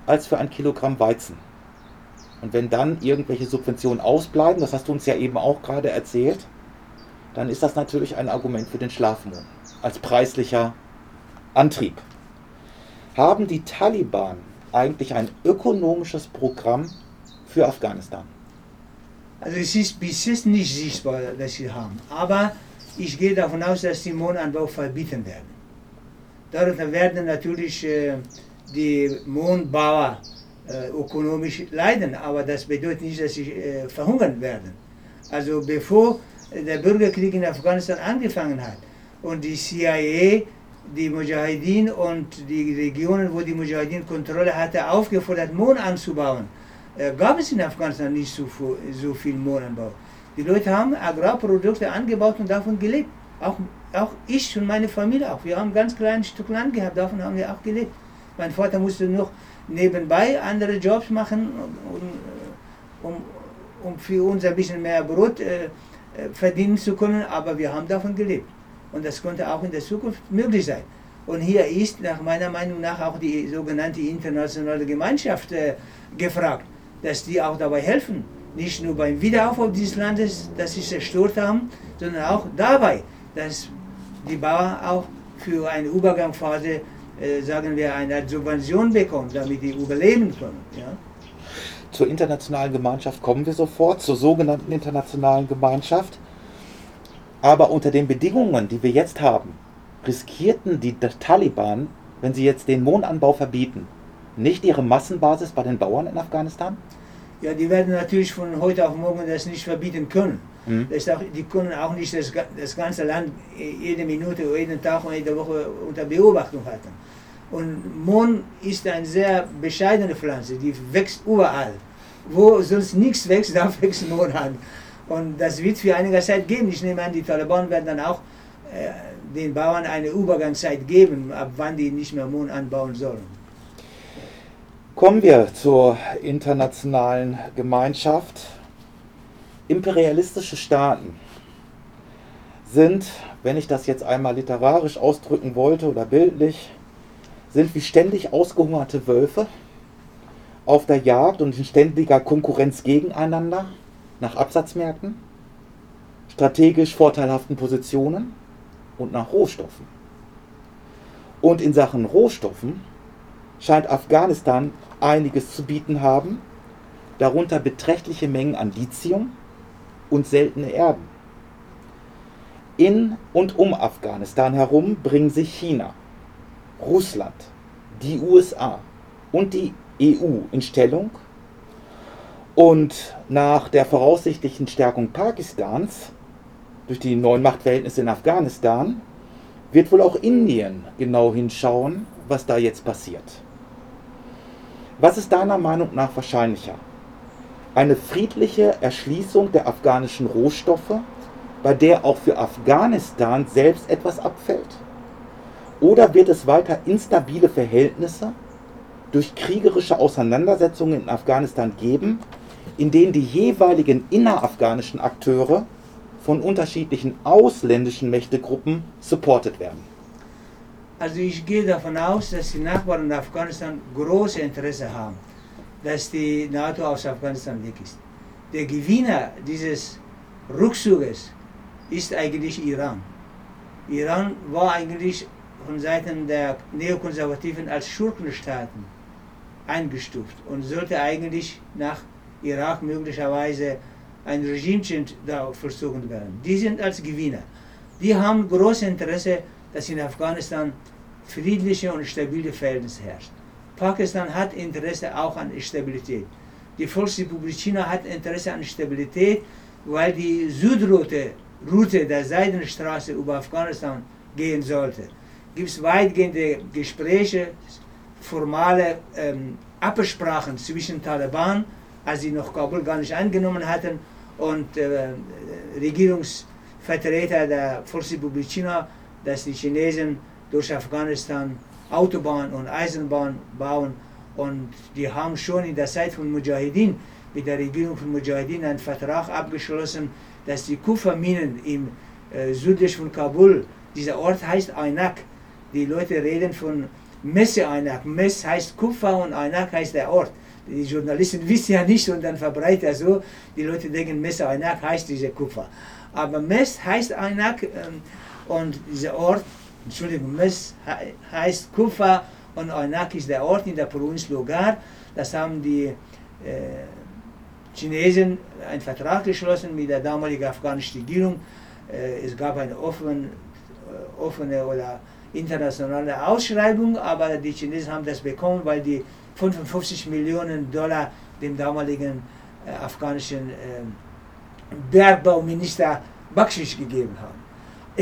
als für ein Kilogramm Weizen. Und wenn dann irgendwelche Subventionen ausbleiben, das hast du uns ja eben auch gerade erzählt, dann ist das natürlich ein Argument für den Schlafmohn als preislicher Antrieb. Haben die Taliban eigentlich ein ökonomisches Programm für Afghanistan? Also es ist bis jetzt nicht sichtbar, dass sie haben. Aber ich gehe davon aus, dass sie Mohnanbau verbieten werden. Darunter werden natürlich äh, die Mohnbauer äh, ökonomisch leiden, aber das bedeutet nicht, dass sie äh, verhungern werden. Also bevor der Bürgerkrieg in Afghanistan angefangen hat und die CIA die Mujahideen und die Regionen, wo die Mujahideen Kontrolle hatte, aufgefordert, Mohn anzubauen, gab es in Afghanistan nicht so viel Mohnanbau. Die Leute haben Agrarprodukte angebaut und davon gelebt. Auch, auch ich und meine Familie auch. Wir haben ganz kleines Stück Land gehabt, davon haben wir auch gelebt. Mein Vater musste noch nebenbei andere Jobs machen, um, um, um für uns ein bisschen mehr Brot äh, äh, verdienen zu können, aber wir haben davon gelebt. Und das konnte auch in der Zukunft möglich sein. Und hier ist nach meiner Meinung nach auch die sogenannte internationale Gemeinschaft äh, gefragt, dass die auch dabei helfen. Nicht nur beim Wiederaufbau dieses Landes, das sie zerstört haben, sondern auch dabei, dass die Bauern auch für eine Übergangsphase, äh, sagen wir, eine Subvention bekommen, damit die überleben können. Ja? Zur internationalen Gemeinschaft kommen wir sofort, zur sogenannten internationalen Gemeinschaft. Aber unter den Bedingungen, die wir jetzt haben, riskierten die Taliban, wenn sie jetzt den Mohnanbau verbieten, nicht ihre Massenbasis bei den Bauern in Afghanistan? Ja, die werden natürlich von heute auf morgen das nicht verbieten können. Mhm. Auch, die können auch nicht das, das, ganze Land jede Minute, jeden Tag und jede Woche unter Beobachtung halten. Und Mohn ist eine sehr bescheidene Pflanze, die wächst überall. Wo sonst nichts wächst, da wächst Mohn an. Und das wird für einige Zeit geben. Ich nehme an, die Taliban werden dann auch äh, den Bauern eine Übergangszeit geben, ab wann die nicht mehr Mohn anbauen sollen. Kommen wir zur internationalen Gemeinschaft. Imperialistische Staaten sind, wenn ich das jetzt einmal literarisch ausdrücken wollte oder bildlich, sind wie ständig ausgehungerte Wölfe auf der Jagd und in ständiger Konkurrenz gegeneinander nach Absatzmärkten, strategisch vorteilhaften Positionen und nach Rohstoffen. Und in Sachen Rohstoffen scheint Afghanistan einiges zu bieten haben, darunter beträchtliche Mengen an Lithium und seltene Erden. In und um Afghanistan herum bringen sich China, Russland, die USA und die EU in Stellung, und nach der voraussichtlichen Stärkung Pakistans durch die neuen Machtverhältnisse in Afghanistan wird wohl auch Indien genau hinschauen, was da jetzt passiert. Was ist deiner Meinung nach wahrscheinlicher? Eine friedliche Erschließung der afghanischen Rohstoffe, bei der auch für Afghanistan selbst etwas abfällt? Oder wird es weiter instabile Verhältnisse durch kriegerische Auseinandersetzungen in Afghanistan geben, in denen die jeweiligen innerafghanischen Akteure von unterschiedlichen ausländischen Mächtegruppen supportet werden. Also ich gehe davon aus, dass die Nachbarn in Afghanistan große Interesse haben, dass die NATO aus Afghanistan weg ist. Der Gewinner dieses Rückzuges ist eigentlich Iran. Iran war eigentlich von Seiten der Neokonservativen als Schurkenstaaten eingestuft und sollte eigentlich nach Irak möglicherweise ein Regime da versuchen werden. Die sind als Gewinner. Die haben großes Interesse, dass in Afghanistan friedliche und stabile Verhältnisse herrschen. Pakistan hat Interesse auch an Stabilität. Die Volksrepublik China hat Interesse an Stabilität, weil die Südroute Route der Seidenstraße über Afghanistan gehen sollte. Gibt es weitgehende Gespräche, formale ähm, Absprachen zwischen Taliban als sie noch Kabul gar nicht angenommen hatten und äh, Regierungsvertreter der Volksrepublik China, dass die Chinesen durch Afghanistan Autobahn und Eisenbahn bauen. Und die haben schon in der Zeit von Mujahideen mit der Regierung von Mujahideen einen Vertrag abgeschlossen, dass die Kupferminen im äh, südlich von Kabul, dieser Ort heißt Ainak, die Leute reden von Messe Ainak, Mess heißt Kupfer und Ainak heißt der Ort. Die Journalisten wissen ja nicht und dann verbreitet er so, die Leute denken, Messer Aynak heißt diese Kupfer. Aber Mess heißt Aynak ähm, und dieser Ort, Entschuldigung, Mess heißt Kupfer Und Oynak ist der Ort in der Provinz Logar. Das haben die äh, Chinesen einen Vertrag geschlossen mit der damaligen afghanischen Regierung. Äh, es gab eine offene, äh, offene oder internationale Ausschreibung, aber die Chinesen haben das bekommen, weil die 55 Millionen Dollar dem damaligen äh, afghanischen äh, Bergbauminister Bakshish gegeben haben.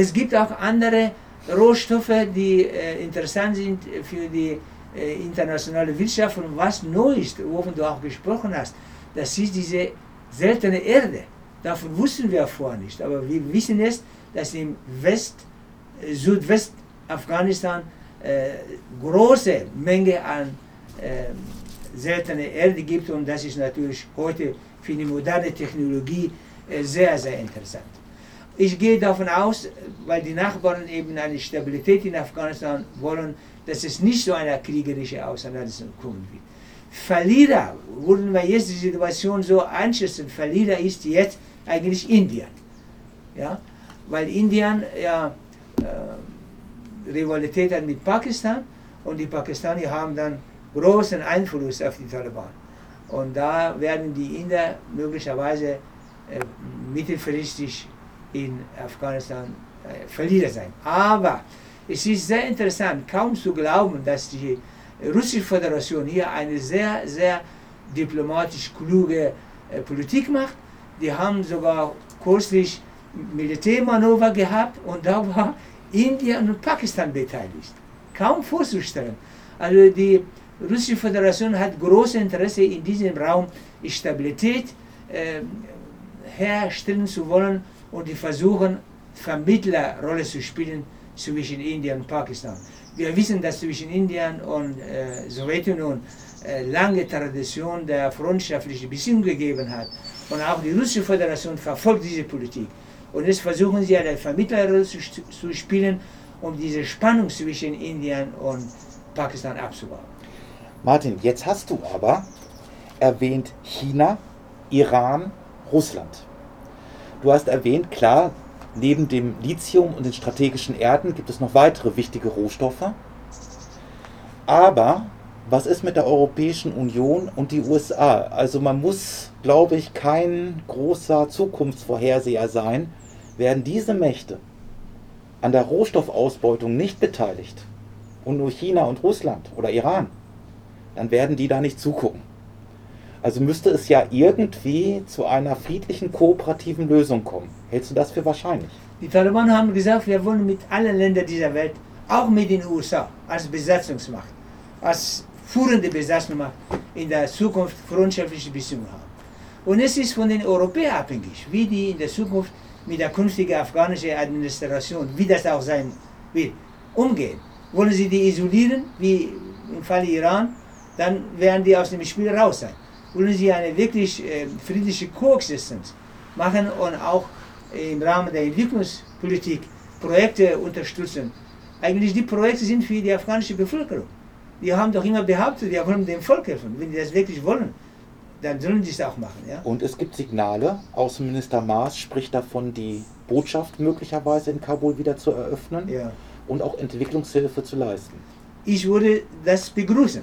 Es gibt auch andere Rohstoffe, die äh, interessant sind für die äh, internationale Wirtschaft und was neu ist, wovon du auch gesprochen hast, das ist diese seltene Erde. Davon wussten wir vorher nicht, aber wir wissen es, dass im West, äh, Südwest Afghanistan äh, große Menge an äh, seltene Erde gibt und das ist natürlich heute für die moderne Technologie äh, sehr, sehr interessant. Ich gehe davon aus, weil die Nachbarn eben eine Stabilität in Afghanistan wollen, dass es nicht so eine kriegerische Auseinandersetzung kommen wird. Verlierer, würden wir jetzt die Situation so einschätzen, Verlierer ist jetzt eigentlich Indien. Ja? Weil Indien ja, äh, Rivalität hat mit Pakistan und die Pakistanier haben dann großen Einfluss auf die Taliban. Und da werden die Inder möglicherweise äh, mittelfristig in Afghanistan äh, Verlierer sein. Aber es ist sehr interessant, kaum zu glauben, dass die Russische Föderation hier eine sehr, sehr diplomatisch kluge äh, Politik macht. Die haben sogar kürzlich Militärmanöver gehabt und da war Indien und Pakistan beteiligt. Kaum vorzustellen. Also die Russische Föderation hat großes Interesse in diesem Raum Stabilität äh, herstellen zu wollen und die versuchen Vermittlerrolle zu spielen zwischen Indien und Pakistan. Wir wissen, dass zwischen Indien und äh, Sowjetunion äh, lange Tradition der freundschaftlichen Beziehung gegeben hat. Und auch die Russische Föderation verfolgt diese Politik. Und jetzt versuchen sie eine Vermittlerrolle zu, zu spielen, um diese Spannung zwischen Indien und Pakistan abzubauen. Martin, jetzt hast du aber erwähnt China, Iran, Russland. Du hast erwähnt, klar, neben dem Lithium und den strategischen Erden gibt es noch weitere wichtige Rohstoffe. Aber was ist mit der Europäischen Union und die USA? Also man muss, glaube ich, kein großer Zukunftsvorherseher sein. Werden diese Mächte an der Rohstoffausbeutung nicht beteiligt und nur China und Russland oder Iran, dann werden die da nicht zugucken. Also müsste es ja irgendwie zu einer friedlichen, kooperativen Lösung kommen. Hältst du das für wahrscheinlich? Die Taliban haben gesagt, wir wollen mit allen Ländern dieser Welt, auch mit den USA, als Besatzungsmacht, als führende Besatzungsmacht in der Zukunft freundschaftliche Beziehungen haben. Und es ist von den Europäern abhängig, wie die in der Zukunft mit der künftigen afghanischen Administration, wie das auch sein wird, umgehen. Wollen sie die isolieren, wie im Fall Iran, dann werden die aus dem Spiel raus sein. Wollen sie eine wirklich äh, friedliche Koexistenz machen und auch im Rahmen der Entwicklungspolitik Projekte unterstützen. Eigentlich die Projekte sind für die afghanische Bevölkerung. Die haben doch immer behauptet, wir wollen dem Volk helfen. Wenn die das wirklich wollen, dann sollen die es auch machen. Ja? Und es gibt Signale, Außenminister Maas spricht davon, die Botschaft möglicherweise in Kabul wieder zu eröffnen Ja. und auch Entwicklungshilfe zu leisten. Ich würde das begrüßen.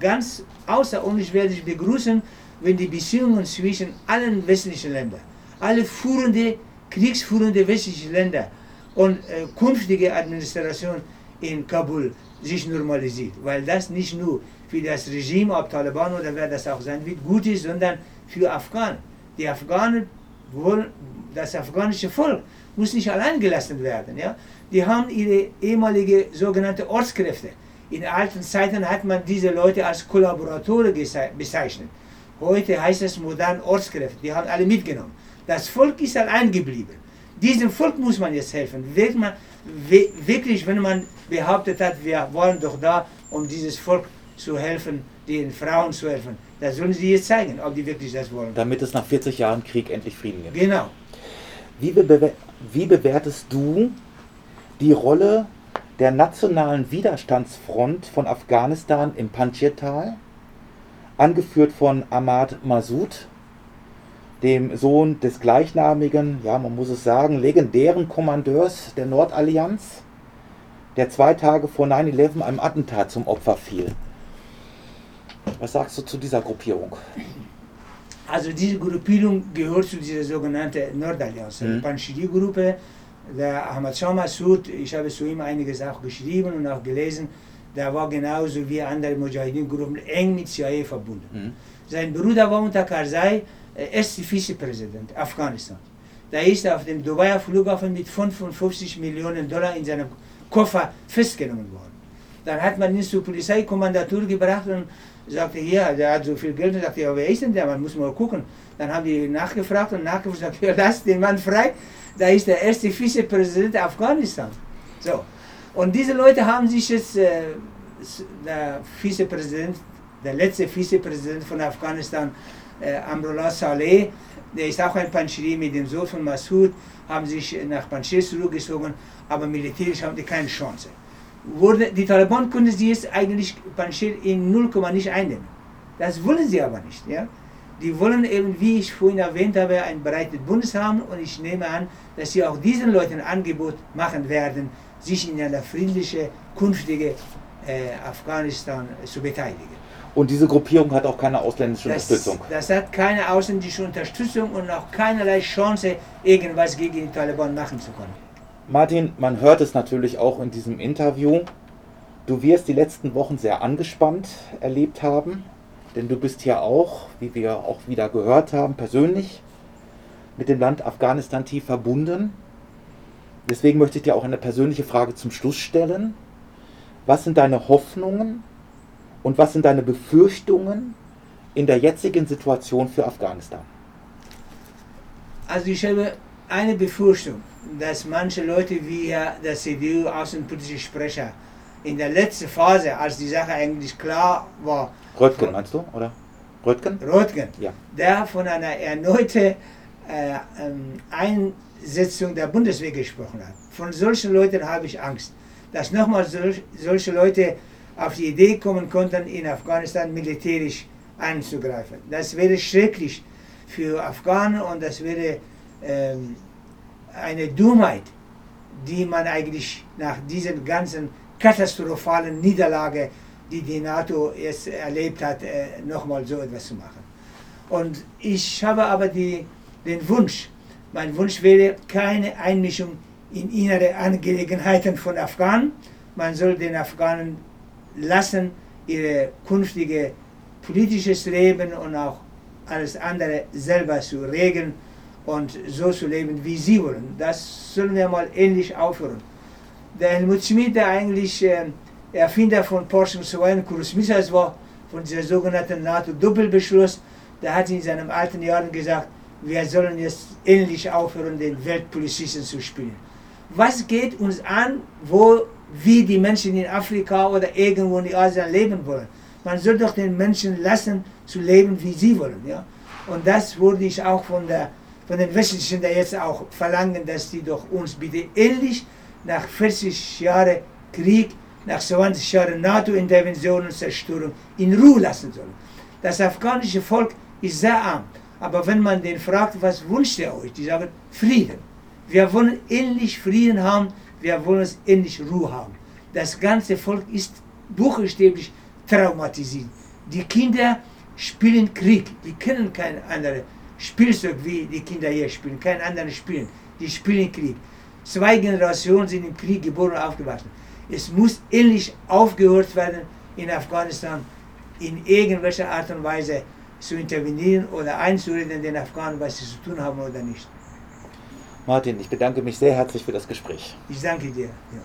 Ganz außerordentlich werde ich begrüßen, wenn die Beziehungen zwischen allen westlichen Ländern, alle führende, kriegsführende westliche Länder und äh, künftige Administration in Kabul sich normalisiert. Weil das nicht nur für das Regime, ob Taliban oder wer das auch sein wird, gut ist, sondern für Afghanen. Die Afghanen wollen, das afghanische Volk muss nicht allein gelassen werden. Ja? Die haben ihre ehemalige sogenannte Ortskräfte. In alten Zeiten hat man diese Leute als Kollaboratoren bezeichnet. Heute heißt es modern Ortskräfte. Die haben alle mitgenommen. Das Volk ist allein geblieben. Diesem Volk muss man jetzt helfen. Man, wirklich, wenn man behauptet hat, wir waren doch da, um dieses Volk zu helfen, den Frauen zu helfen, da sollen sie jetzt zeigen, ob die wirklich das wollen. Damit es nach 40 Jahren Krieg endlich Frieden gibt. Genau. Wie, bewer wie bewertest du die Rolle der nationalen Widerstandsfront von Afghanistan im Panjshir-Tal, angeführt von Ahmad Massoud, dem Sohn des gleichnamigen, ja man muss es sagen, legendären Kommandeurs der Nordallianz, der zwei Tage vor 9-11 einem Attentat zum Opfer fiel. Was sagst du zu dieser Gruppierung? Also diese Gruppierung gehört zu dieser sogenannten Nordallianz, Mhm. die Panchiri-Gruppe. Der Ahmad Shah Massoud, ich habe zu ihm einiges auch geschrieben und auch gelesen, der war genauso wie andere Mujahideen-Gruppen eng mit CIA verbunden. Mhm. Sein Bruder war unter Karzai erster Vizepräsident Afghanistan. Der ist auf dem Dubaier Flughafen mit 55 Millionen Dollar in seinem Koffer festgenommen worden. Dann hat man ihn zur Polizeikommandatur gebracht und sagte, hier, der hat so viel Geld. Und sagte, ja, wer ist denn der? Man muss mal gucken. Dann haben die nachgefragt und nachgefragt, sagte, ja, lass den Mann frei. Da ist der erste Vizepräsident Afghanistan. So. Und diese Leute haben sich jetzt, äh, der Vizepräsident, der letzte Vizepräsident von Afghanistan, äh, Amrullah Saleh, der ist auch ein Panchiri mit dem Sohn von Massoud, haben sich nach Panjshir zurückgezogen, aber militärisch haben die keine Chance. Wurde, die Taliban können sie jetzt eigentlich Panjshir in 0, nicht einnehmen. Das wollen sie aber nicht. Ja? Die wollen eben, wie ich vorhin erwähnt habe, ein breites Bundes haben und ich nehme an, dass sie auch diesen Leuten ein Angebot machen werden, sich in einer friedlichen, künftigen äh, Afghanistan zu beteiligen. Und diese Gruppierung hat auch keine ausländische Das, Unterstützung. das hat keine ausländische Unterstützung und auch keinerlei Chance, irgendwas gegen die Taliban machen zu können. Martin, man hört es natürlich auch in diesem Interview. Du wirst die letzten Wochen sehr angespannt erlebt haben, denn du bist ja auch, wie wir auch wieder gehört haben, persönlich mit dem Land Afghanistan tief verbunden. Deswegen möchte ich dir auch eine persönliche Frage zum Schluss stellen. Was sind deine Hoffnungen und was sind deine Befürchtungen in der jetzigen Situation für Afghanistan? Also ich habe eine Befürchtung, dass manche Leute wie der CDU-außenpolitische Sprecher in der letzten Phase, als die Sache eigentlich klar war, Röttgen meinst du, oder? Röttgen? Röttgen, Ja. der von einer erneuten äh, ähm, Einsetzung der Bundeswehr gesprochen hat. Von solchen Leuten habe ich Angst, dass nochmal solch, solche Leute auf die Idee kommen konnten, in Afghanistan militärisch einzugreifen. Das wäre schrecklich für Afghanen und das wäre ähm, eine Dummheit, die man eigentlich nach diesen ganzen katastrophalen Niederlage, die die NATO jetzt erlebt hat, äh, nochmal so etwas zu machen. Und ich habe aber die, den Wunsch, mein Wunsch wäre keine Einmischung in innere Angelegenheiten von Afghanen. Man soll den Afghanen lassen, ihr künftige politisches Leben und auch alles andere selber zu regeln und so zu leben, wie sie wollen. Das sollen wir mal ähnlich aufhören. Der Helmut Schmidt, der eigentlich äh, Erfinder von Porsche 2 und Kurs Missiles war, von dieser sogenannten NATO-Doppelbeschluss, der hat in seinen alten Jahren gesagt, wir sollen jetzt endlich aufhören, den Weltpolizisten zu spielen. Was geht uns an, wo, wie die Menschen in Afrika oder irgendwo in Asien leben wollen? Man soll doch den Menschen lassen, zu leben, wie sie wollen. Ja? Und das würde ich auch von, der, von den Westlichen jetzt auch verlangen, dass die doch uns bitte endlich nach 40 Jahren Krieg, nach 20 Jahren NATO-Intervention und Zerstörung in Ruhe lassen sollen. Das afghanische Volk ist sehr arm. Aber wenn man den fragt, was wünscht ihr euch, die sagen Frieden. Wir wollen endlich Frieden haben, wir wollen es endlich Ruhe haben. Das ganze Volk ist buchstäblich traumatisiert. Die Kinder spielen Krieg, die kennen kein anderes Spielzeug wie die Kinder hier spielen, kein anderes Spielen. Die spielen Krieg. Zwei Generationen sind im Krieg geboren und aufgewachsen. Es muss endlich aufgehört werden, in Afghanistan in irgendwelcher Art und Weise zu intervenieren oder einzureden den Afghanen, was sie zu tun haben oder nicht. Martin, ich bedanke mich sehr herzlich für das Gespräch. Ich danke dir. Ja.